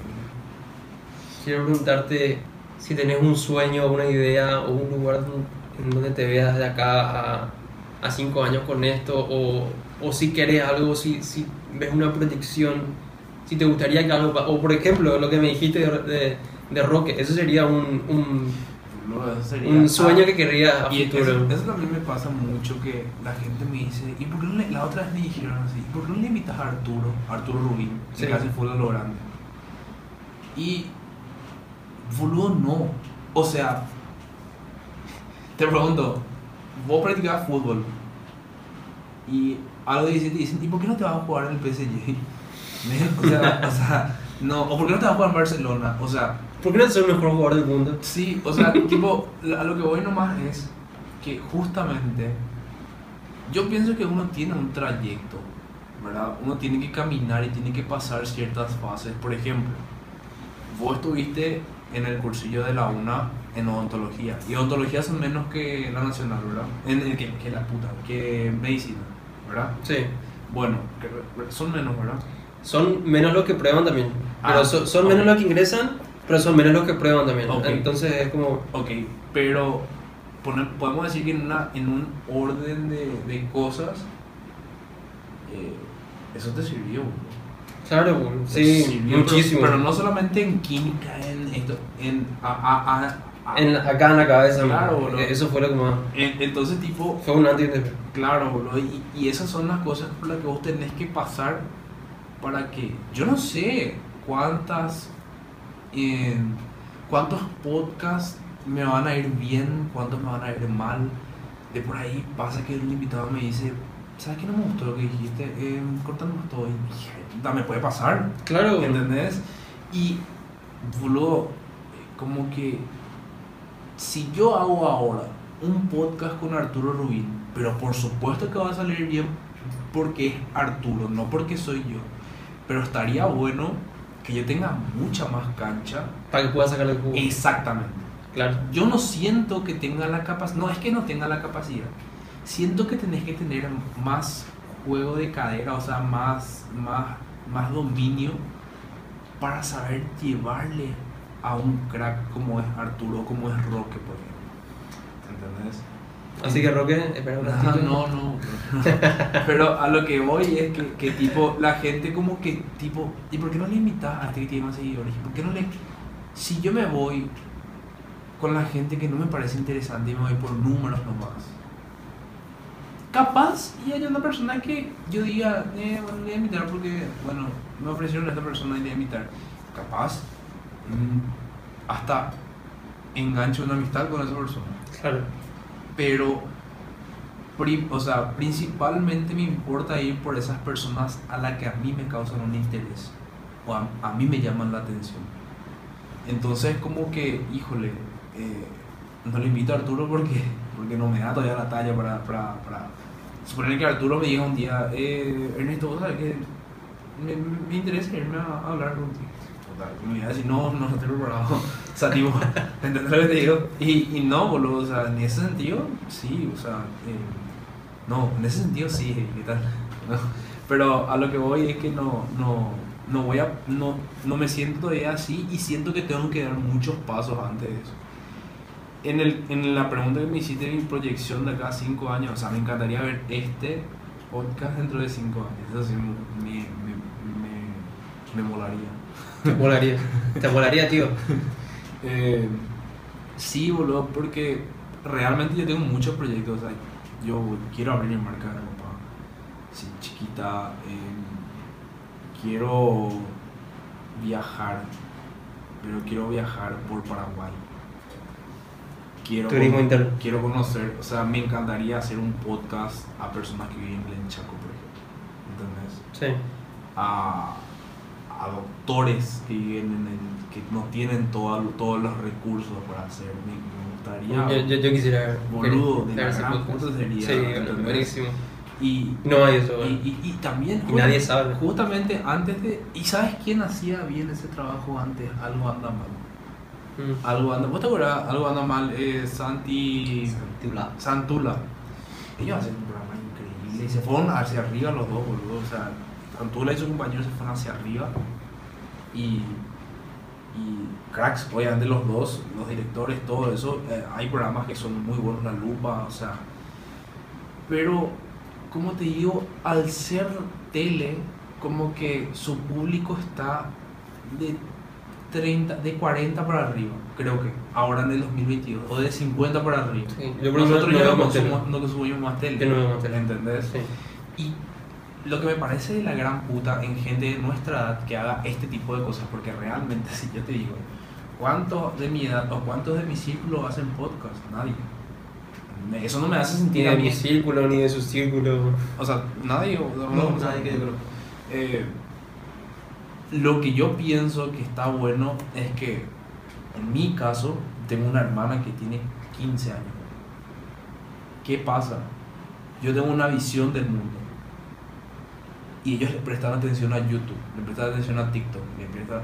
B: quiero preguntarte si tenés un sueño, una idea o un lugar en donde te veas de acá a, a cinco años con esto? O, o si querés algo, si, si ves una proyección, si te gustaría que algo... O por ejemplo, lo que me dijiste de, de, de Roque, eso sería un, un,
A: Eso sería-
B: un sueño
A: Ah,
B: que querría a
A: Y
B: futuro.
A: eso, eso también me pasa mucho que la gente me dice, ¿y por qué no le, la otra vez me dijeron así, ¿y por qué no le invitas a Arturo, Arturo Rubín, que
B: Sí.
A: hace fútbol a lo grande? Y, boludo, no. O sea, te pregunto, vos practicabas fútbol y algo de 17 dicen, ¿y por qué no te vas a jugar en el PSG? [laughs] O sea, o sea, no, o por qué no te vas a jugar en Barcelona? O sea,
B: ¿Por qué no ser el mejor jugador del mundo?
A: Sí, o sea, [laughs] tipo, a lo que voy nomás es que justamente yo pienso que uno tiene un trayecto, ¿verdad? Uno tiene que caminar y tiene que pasar ciertas fases. Por ejemplo, vos estuviste en el cursillo de la UNA en odontología. Y odontología son menos que la nacional, ¿verdad? En el que, que la puta, que medicina, ¿verdad?
B: Sí.
A: Bueno, son menos, ¿verdad?
B: Son menos los que prueban también. Pero
A: Ah,
B: son, son
A: ok.
B: menos los que ingresan, pero son menos los que prueban también.
A: Ok.
B: Entonces es como...
A: Ok, pero poner- podemos decir que en, una, en un orden de, de cosas, eh, eso te sirvió.
B: Claro,
A: Te
B: sí,
A: sirvió, pero-
B: muchísimo.
A: Pero, no solamente en química, en esto, en... a- a- a-
B: En acá en la cabeza,
A: Claro, bro.
B: eso fue lo que más...
A: en- entonces, tipo,
B: Fue un antes
A: claro, bro, y, y esas son las cosas por las que vos tenés que pasar para que... Yo no sé cuántas... en- cuántos podcasts me van a ir bien, cuántos me van a ir mal. De por ahí pasa que un invitado me dice, ¿sabes qué no me gustó lo que dijiste? Eh, cortamos todo. Y dije, "Puta, me puede pasar.
B: Claro.
A: ¿Entendés? Y, boludo, como que si yo hago ahora un podcast con Arturo Rubín, pero por supuesto que va a salir bien porque es Arturo, no porque soy yo, pero estaría bueno que yo tenga mucha más cancha.
B: para que pueda sacarle el jugo.
A: Exactamente.
B: Claro.
A: Yo no siento que tenga la capacidad, no es que no tenga la capacidad, siento que tenés que tener más juego de cadera, o sea, más, más, más dominio para saber llevarle a un crack como es Arturo, como es Roque, por ejemplo. ¿Entendés?
B: Así que Roque, espera un
A: No,
B: ratito.
A: no, no. [laughs] Pero a lo que voy es que, que tipo, la gente como que, tipo, ¿y por qué no le invitas a este que tiene más seguidores? ¿Y por qué no le... Si yo me voy con la gente que no me parece interesante y me voy por números nomás. Capaz y hay una persona que yo diga, eh, bueno, le voy a invitar porque, bueno, me ofrecieron a esta persona y le voy a invitar. Capaz, mm, hasta engancho una amistad con esa persona
B: Claro.
A: Pero o sea, principalmente me importa ir por esas personas a las que a mí me causan un interés o a, a mí me llaman la atención. Entonces como que, híjole, eh, no le invito a Arturo porque, porque no me da todavía la talla para, para, para... Suponer que Arturo me diga un día, eh, Ernesto, ¿vos sabes que me, me interesa irme a, a hablar contigo? Total, y me voy a decir, no, no, no estoy preparado. O sea, tipo, [laughs] ¿entendés lo que te digo? Y, y no, boludo, o sea, en ese sentido, sí, o sea, eh, no, en ese sentido sí, ¿qué tal? [laughs] No, Pero a lo que voy es que no, no, no voy a, no, no me siento todavía así y siento que tengo que dar muchos pasos antes de eso. En, el, en la pregunta que me hiciste de mi proyección de acá a 5 años, o sea, me encantaría ver este podcast dentro de 5 años. Eso sí me, me, me, me molaría.
B: Te molaría. Te molaría, tío. [laughs]
A: Eh, sí, boludo, porque realmente yo tengo muchos proyectos. O sea, yo quiero abrir mi marca de ropa, sí, chiquita. eh, quiero viajar, pero quiero viajar por Paraguay. Quiero,
B: Turismo
A: con-
B: interno.
A: quiero conocer, o sea, me encantaría hacer un podcast a personas que viven en Chaco, por ejemplo. ¿Entendés?
B: Sí.
A: a, a doctores que viven en el, que no tienen todo- todos los recursos para hacer. Me, me
B: Yo,
A: gustaría.
B: yo, yo quisiera ver.
A: Boludo, de
B: ver
A: la gran puta sería,
B: Sí,
A: ¿entendés?
B: buenísimo.
A: y,
B: No hay eso,
A: y,
B: bueno.
A: y, y también.
B: Y nadie sabe.
A: Justamente antes de. ¿Y sabes quién hacía bien ese trabajo antes? Algo anda mal.
B: Mm.
A: Algo anda. ¿Vos te acuerdas? Algo anda mal. Eh, Santi.
C: Santula.
A: Santula. Ellos hacen un programa increíble y se fueron hacia arriba los dos, boludo. O sea, Santula y su compañero se fueron hacia arriba y y cracks, obviamente los dos, los directores, todo eso, eh, hay programas que son muy buenos, La Lupa, o sea, pero, como te digo, al ser tele, como que su público está de 30, de 40 para arriba, creo que, ahora en el 2022, o de 50 para arriba.
B: Sí,
A: Nosotros
B: ejemplo,
A: ya
B: no
A: no consumimos, no consumimos más tele,
B: no más tele.
A: ¿entendés?
B: Sí.
A: Y lo que me parece de la gran puta en gente de nuestra edad que haga este tipo de cosas, porque realmente, [laughs] si yo te digo, ¿cuántos de mi edad o cuántos de mi círculo hacen podcast? Nadie. Eso no me hace
B: Ni
A: sentir a
B: de
A: mí.
B: mi círculo, ni de su círculo.
A: O sea, nadie.
B: No,
A: o sea,
B: nadie que yo creo.
A: eh, lo que yo pienso que está bueno es que, en mi caso, tengo una hermana que tiene 15 años. ¿Qué pasa? Yo tengo una visión del mundo. Y ellos le prestan atención a YouTube, le prestan atención a TikTok,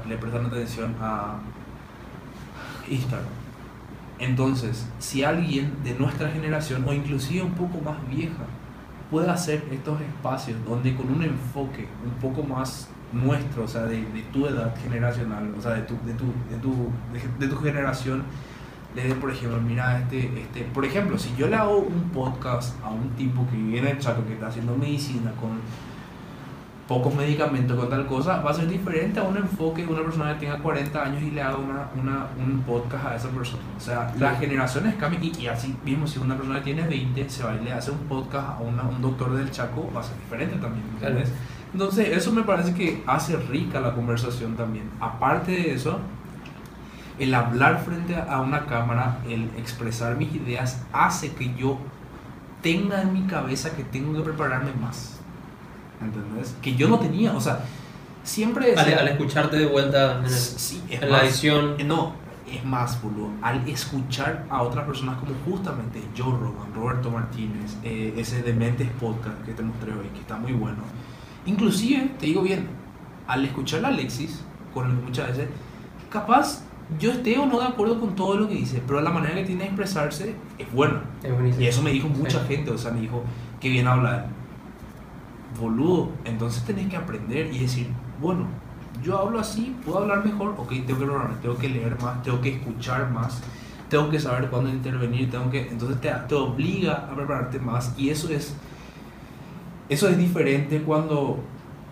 A: le prestan, atención a Instagram. Entonces, si alguien de nuestra generación o inclusive un poco más vieja puede hacer estos espacios donde con un enfoque un poco más nuestro, o sea, de, tu edad generacional, o sea, de tu, de tu, de tu, de, tu generación, le dé, por ejemplo, mira, este, este, por ejemplo, si yo le hago un podcast a un tipo que vive en el Chaco, que está haciendo medicina con pocos medicamentos, con tal cosa, va a ser diferente a un enfoque de una persona que tenga 40 años y le haga una, una, un podcast a esa persona. O sea, las generaciones cambian y, y así mismo, si una persona que tiene 20 se va y le hace un podcast a una- un doctor del Chaco, va a ser diferente también. ¿entendés? Entonces, eso me parece que hace rica la conversación también. Aparte de eso, el hablar frente a una cámara, el expresar mis ideas, hace que yo tenga en mi cabeza que tengo que prepararme más. ¿Entendés? Que yo no tenía, o sea, siempre
B: Al, al escucharte de vuelta en, el-
A: Sí, es
B: en la
A: más,
B: edición.
A: no, es más, boludo. Al escuchar a otras personas como justamente Joe Rogan, Roberto Martínez, eh, ese Dementes Podcast que te mostré hoy, que está muy bueno. Inclusive, te digo bien, al escuchar a Alexis, con lo que muchas veces, capaz yo esté o no de acuerdo con todo lo que dice, pero la manera que tiene de expresarse es buena.
B: Es.
A: Y eso me dijo mucha
B: Sí.
A: gente, o sea, me dijo, que bien habla él. Boludo, entonces tenés que aprender y decir, bueno, yo hablo así, puedo hablar mejor, ok, tengo que tengo que leer más, tengo que escuchar más, tengo que saber cuándo intervenir, tengo que, entonces te, te obliga a prepararte más y eso es, eso es diferente cuando,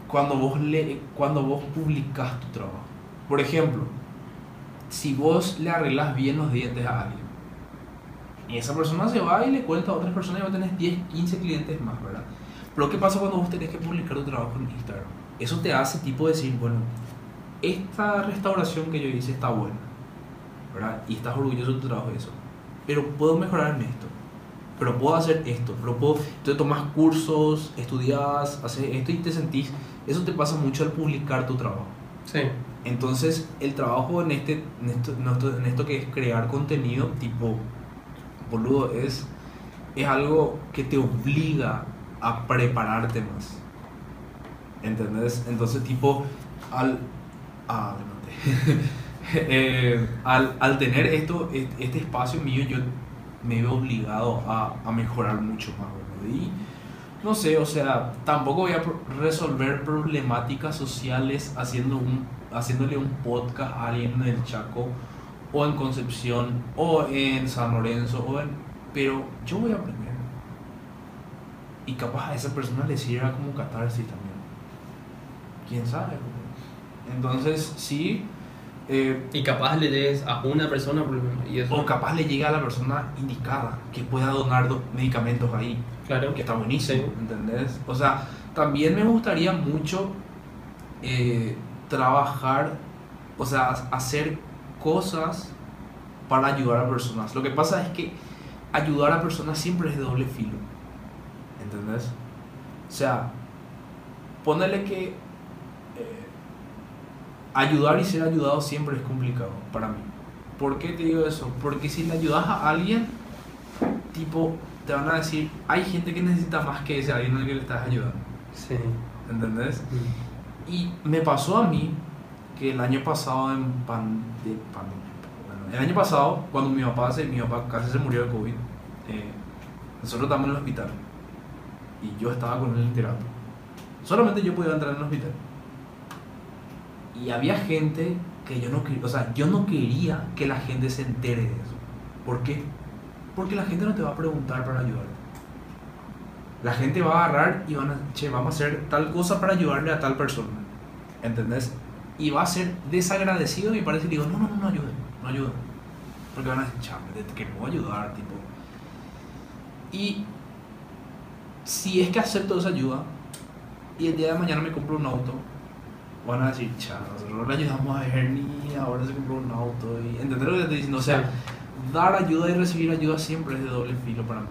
A: cuando vos le, cuando vos publicas tu trabajo. Por ejemplo, si vos le arreglas bien los dientes a alguien, y esa persona se va y le cuenta a otras personas y vos tenés 10, 15 clientes más, ¿verdad? Pero ¿qué pasa cuando vos tenés que publicar tu trabajo en Instagram? Eso te hace tipo decir, bueno, esta restauración que yo hice está buena, ¿verdad? Y estás orgulloso de tu trabajo de eso. Pero puedo mejorar en esto. Pero puedo hacer esto. Pero puedo... Entonces tomas cursos, estudias, haces esto y te sentís... Eso te pasa mucho al publicar tu trabajo.
B: Sí.
A: Entonces, el trabajo en, este, en esto- en esto que es crear contenido, tipo, boludo, es, es algo que te obliga a prepararte más. ¿Entendés? Entonces, tipo, al. Ah. [laughs] Eh, al, al tener esto, est- este espacio mío, yo me veo obligado a, a mejorar mucho más, boludo. Y no sé, o sea, tampoco voy a resolver problemáticas sociales haciendo un, haciéndole un podcast a alguien en el Chaco, o en Concepción, o en San Lorenzo, o en, pero yo voy a aprender. Y capaz a esa persona le sirva como catarsis también. ¿Quién sabe? Entonces, sí. eh,
B: Y capaz le des a una persona por lo menos, y eso.
A: o capaz le llega a la persona indicada que pueda donar do- medicamentos ahí
B: Claro.
A: que está buenísimo,
B: Sí.
A: ¿entendés? O sea, también me gustaría mucho eh, trabajar, o sea, ha- hacer cosas para ayudar a personas. Lo que pasa es que ayudar a personas siempre es de doble filo, ¿entendés? O sea, ponerle que eh, ayudar y ser ayudado siempre es complicado para mí. ¿Por qué te digo eso? Porque si le ayudas a alguien, tipo, te van a decir, hay gente que necesita más que ese alguien al que le estás ayudando.
B: Sí.
A: ¿Entendés?
B: Mm.
A: Y me pasó a mí que el año pasado en pan, de pandemia, bueno, el año pasado, cuando mi papá, se, mi papá casi se murió de COVID, eh, nosotros estábamos en el hospital y yo estaba con él terapia. Solamente yo podía entrar en el hospital. Y había gente que yo no quería, o sea, yo no quería que la gente se entere de eso. ¿Por qué? Porque la gente no te va a preguntar para ayudarte. La gente va a agarrar y van a, che, vamos a hacer tal cosa para ayudarle a tal persona. ¿Entendés? Y va a ser desagradecido, me parece, y digo, no, no, no, no ayude, no ayude. Porque van a decir, chame, que voy a ayudar, tipo. Y si es que acepto esa ayuda y el día de mañana me compro un auto, van a decir, chao, nosotros le ayudamos a Ernie, ahora se compró un auto. Y, ¿Entendés lo que estoy diciendo? O sea, dar ayuda y recibir ayuda siempre es de doble filo para mí.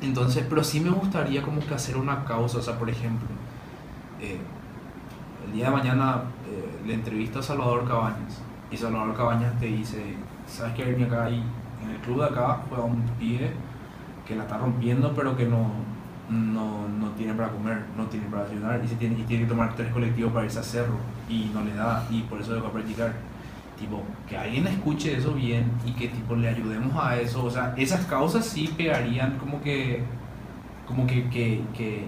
A: Entonces, pero sí me gustaría como que hacer una causa, o sea, por ejemplo, eh, el día de mañana eh, le entrevisto a Salvador Cabañas y Salvador Cabañas te dice, ¿sabes qué, Ernie acá hay en el club de acá juega un pibe que la está rompiendo pero que no, no, no tiene para comer, no tiene para desayunar y, se tiene, y tiene que tomar tres colectivos para irse a cerro y no le da y por eso dejó practicar. Tipo, que alguien escuche eso bien y que tipo le ayudemos a eso. O sea, esas causas sí pegarían como que, como que, que, que,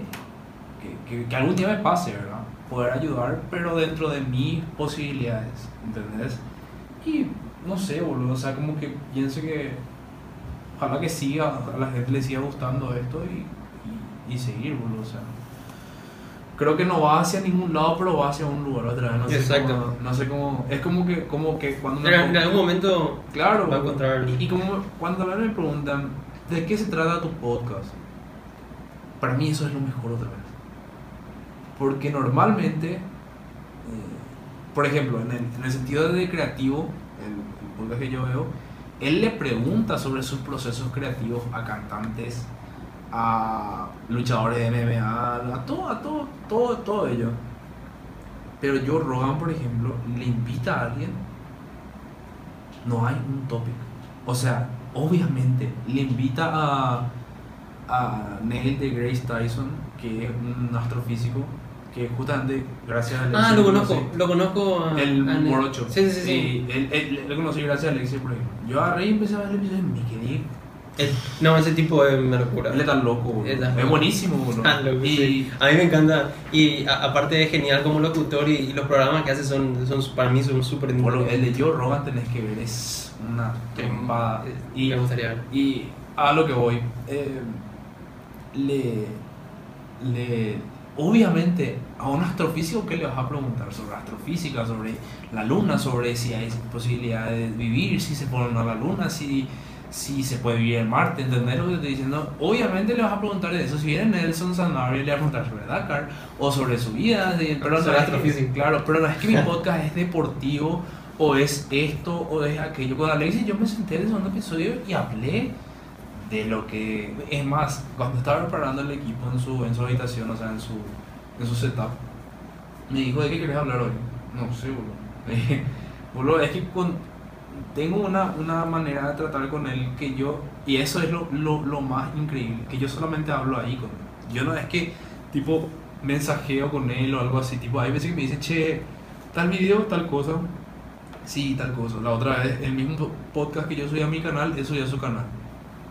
A: que, que algún día me pase, ¿verdad? Poder ayudar, pero dentro de mis posibilidades, ¿entendés? Y no sé, boludo, o sea, como que pienso que ojalá que siga, a la gente le siga gustando esto y y seguir, boludo. O sea, creo que no va hacia ningún lado, pero va hacia un lugar otra vez. No sé
B: Exacto.
A: Cómo, no sé cómo. Es como que, como que cuando.
B: En, en algún momento
A: claro,
B: va a encontrar.
A: Y, y como cuando me preguntan, ¿de qué se trata tu podcast? Para mí eso es lo mejor otra vez. Porque normalmente, eh, por ejemplo, en el, en el, sentido de creativo, el, el podcast que yo veo, él le pregunta sobre sus procesos creativos a cantantes, a luchadores de MMA, a todo, a todo, todo, todo ello. Pero yo Rogan, por ejemplo, le invita a alguien, no hay un tópico. O sea, obviamente, le invita a, a Neil de Grace Tyson, que es un astrofísico, que justamente gracias a
B: Alexis, Ah, lo conozco, lo conozco
A: a, El a morocho.
B: Sí, sí, sí. sí.
A: Él, él, lo conocí gracias a Alexis, por ejemplo. Yo agarré y empecé a ver el episodio y me quedé
B: el, no, ese tipo es una locura.
A: Él es tan loco, es, es, buenísimo, bro.
B: Ah, loco, y, sí. A mí me encanta. Y a, aparte es genial como locutor y, y, los programas que hace son, son para mí son súper
A: Bueno, el de Joe Rogan tenés que ver, es una trompada.
B: Y, me gustaría ver.
A: Y a lo que voy, eh, le, le. Obviamente, a un astrofísico, ¿qué le vas a preguntar? Sobre astrofísica, sobre la luna, sobre si hay posibilidad de vivir, si se pone a la luna, si si se puede vivir en Marte, ¿entendés lo que te estoy diciendo? Obviamente le vas a preguntar de eso, si viene Nelson Sanabria le vas a preguntar sobre Dakar o sobre su vida, de, pero
B: sobre astrofísica.
A: Claro, pero no es que mi [laughs] podcast es deportivo o es esto o es aquello. Con Alexis yo me senté en el segundo episodio y hablé de lo que... Es más, cuando estaba preparando el equipo en su, en su habitación, o sea, en su, en su setup, me dijo, ¿de qué querés hablar hoy? No sé, boludo. [laughs] boludo, es que con tengo una, una, manera de tratar con él que yo, y eso es lo, lo, lo, más increíble, que yo solamente hablo ahí con él. Yo no es que, tipo, mensajeo con él o algo así, tipo, hay veces que me dice, che, tal video, tal cosa, sí, tal cosa. La otra vez, el mismo podcast que yo subí a mi canal, él subió a su canal.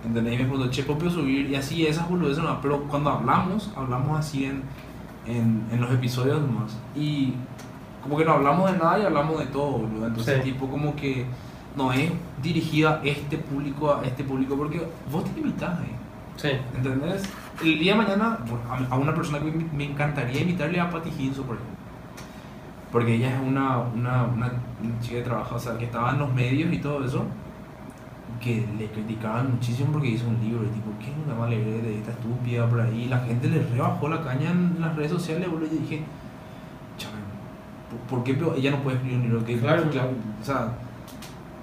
A: ¿Entendés? Y me preguntó, che, ¿puedo subir? Y así, esas boludeces no, pero cuando hablamos, hablamos así en, en, en los episodios más. Y como que no hablamos de nada y hablamos de todo, boludo. Entonces, sí. tipo, como que no es dirigida a este público, a este público, porque vos te limitás, ¿eh?
B: Sí.
A: ¿Entendés? El día de mañana, a una persona que me encantaría invitarle a Patty Hinson, por ejemplo. Porque ella es una, una, una chica de trabajo, o sea, que estaba en los medios y todo eso, que le criticaban muchísimo porque hizo un libro, y tipo, ¿qué una mala leer de esta estúpida por ahí? La gente le rebajó la caña en las redes sociales, boludo, y dije, chaval, ¿por qué ella no puede escribir un libro? Que,
B: claro, claro.
A: O sea,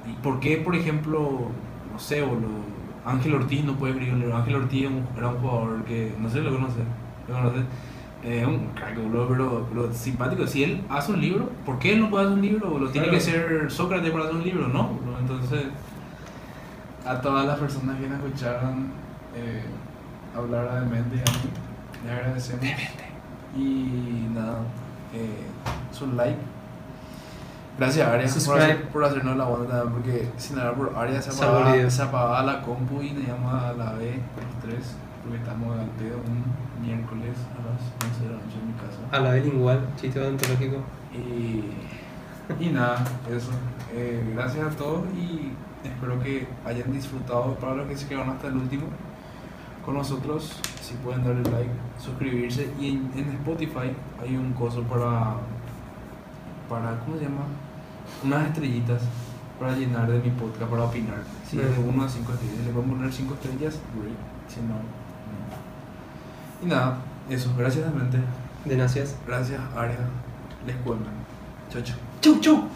A: ¿Y por qué, por ejemplo, no sé, boludo, Ángel Ortiz no puede un libro? Ángel Ortiz era un jugador que, no sé, lo conoce, lo conoce. Es eh, un crack, boludo, pero, pero, simpático. Si él hace un libro, ¿por qué él no puede hacer un libro? Boludo? Tiene
B: Claro.
A: que ser Sócrates para hacer un libro, ¿no? boludo? Entonces, a todas las personas que nos escucharon eh, hablar a Demente y a mí, le agradecemos. Y nada, eh, su like. Gracias, Aria, por, hacer- por hacernos la onda también, porque si no era por Aria se apagaba, se apagaba la compu y teníamos a la B, los tres, porque estamos al pedo un miércoles a las 11 de la noche en mi casa.
B: A la vez igual, chiste odontológico.
A: Y Y nada, eso. Eh, gracias a todos y espero que hayan disfrutado. Para los que se quedaron hasta el último con nosotros, si pueden darle like, suscribirse. Y en, en Spotify hay un coso para, para, ¿cómo se llama? Unas estrellitas para llenar de mi podcast, para opinar. Si es de
B: Mm.
A: 1 a 5 estrellas, le pueden poner 5 estrellas, great. Si no, no. Y nada, eso. Gracias, mente.
B: De gracias.
A: Gracias, Aria. Les cuento. Chao, chao.
B: Chau, chau.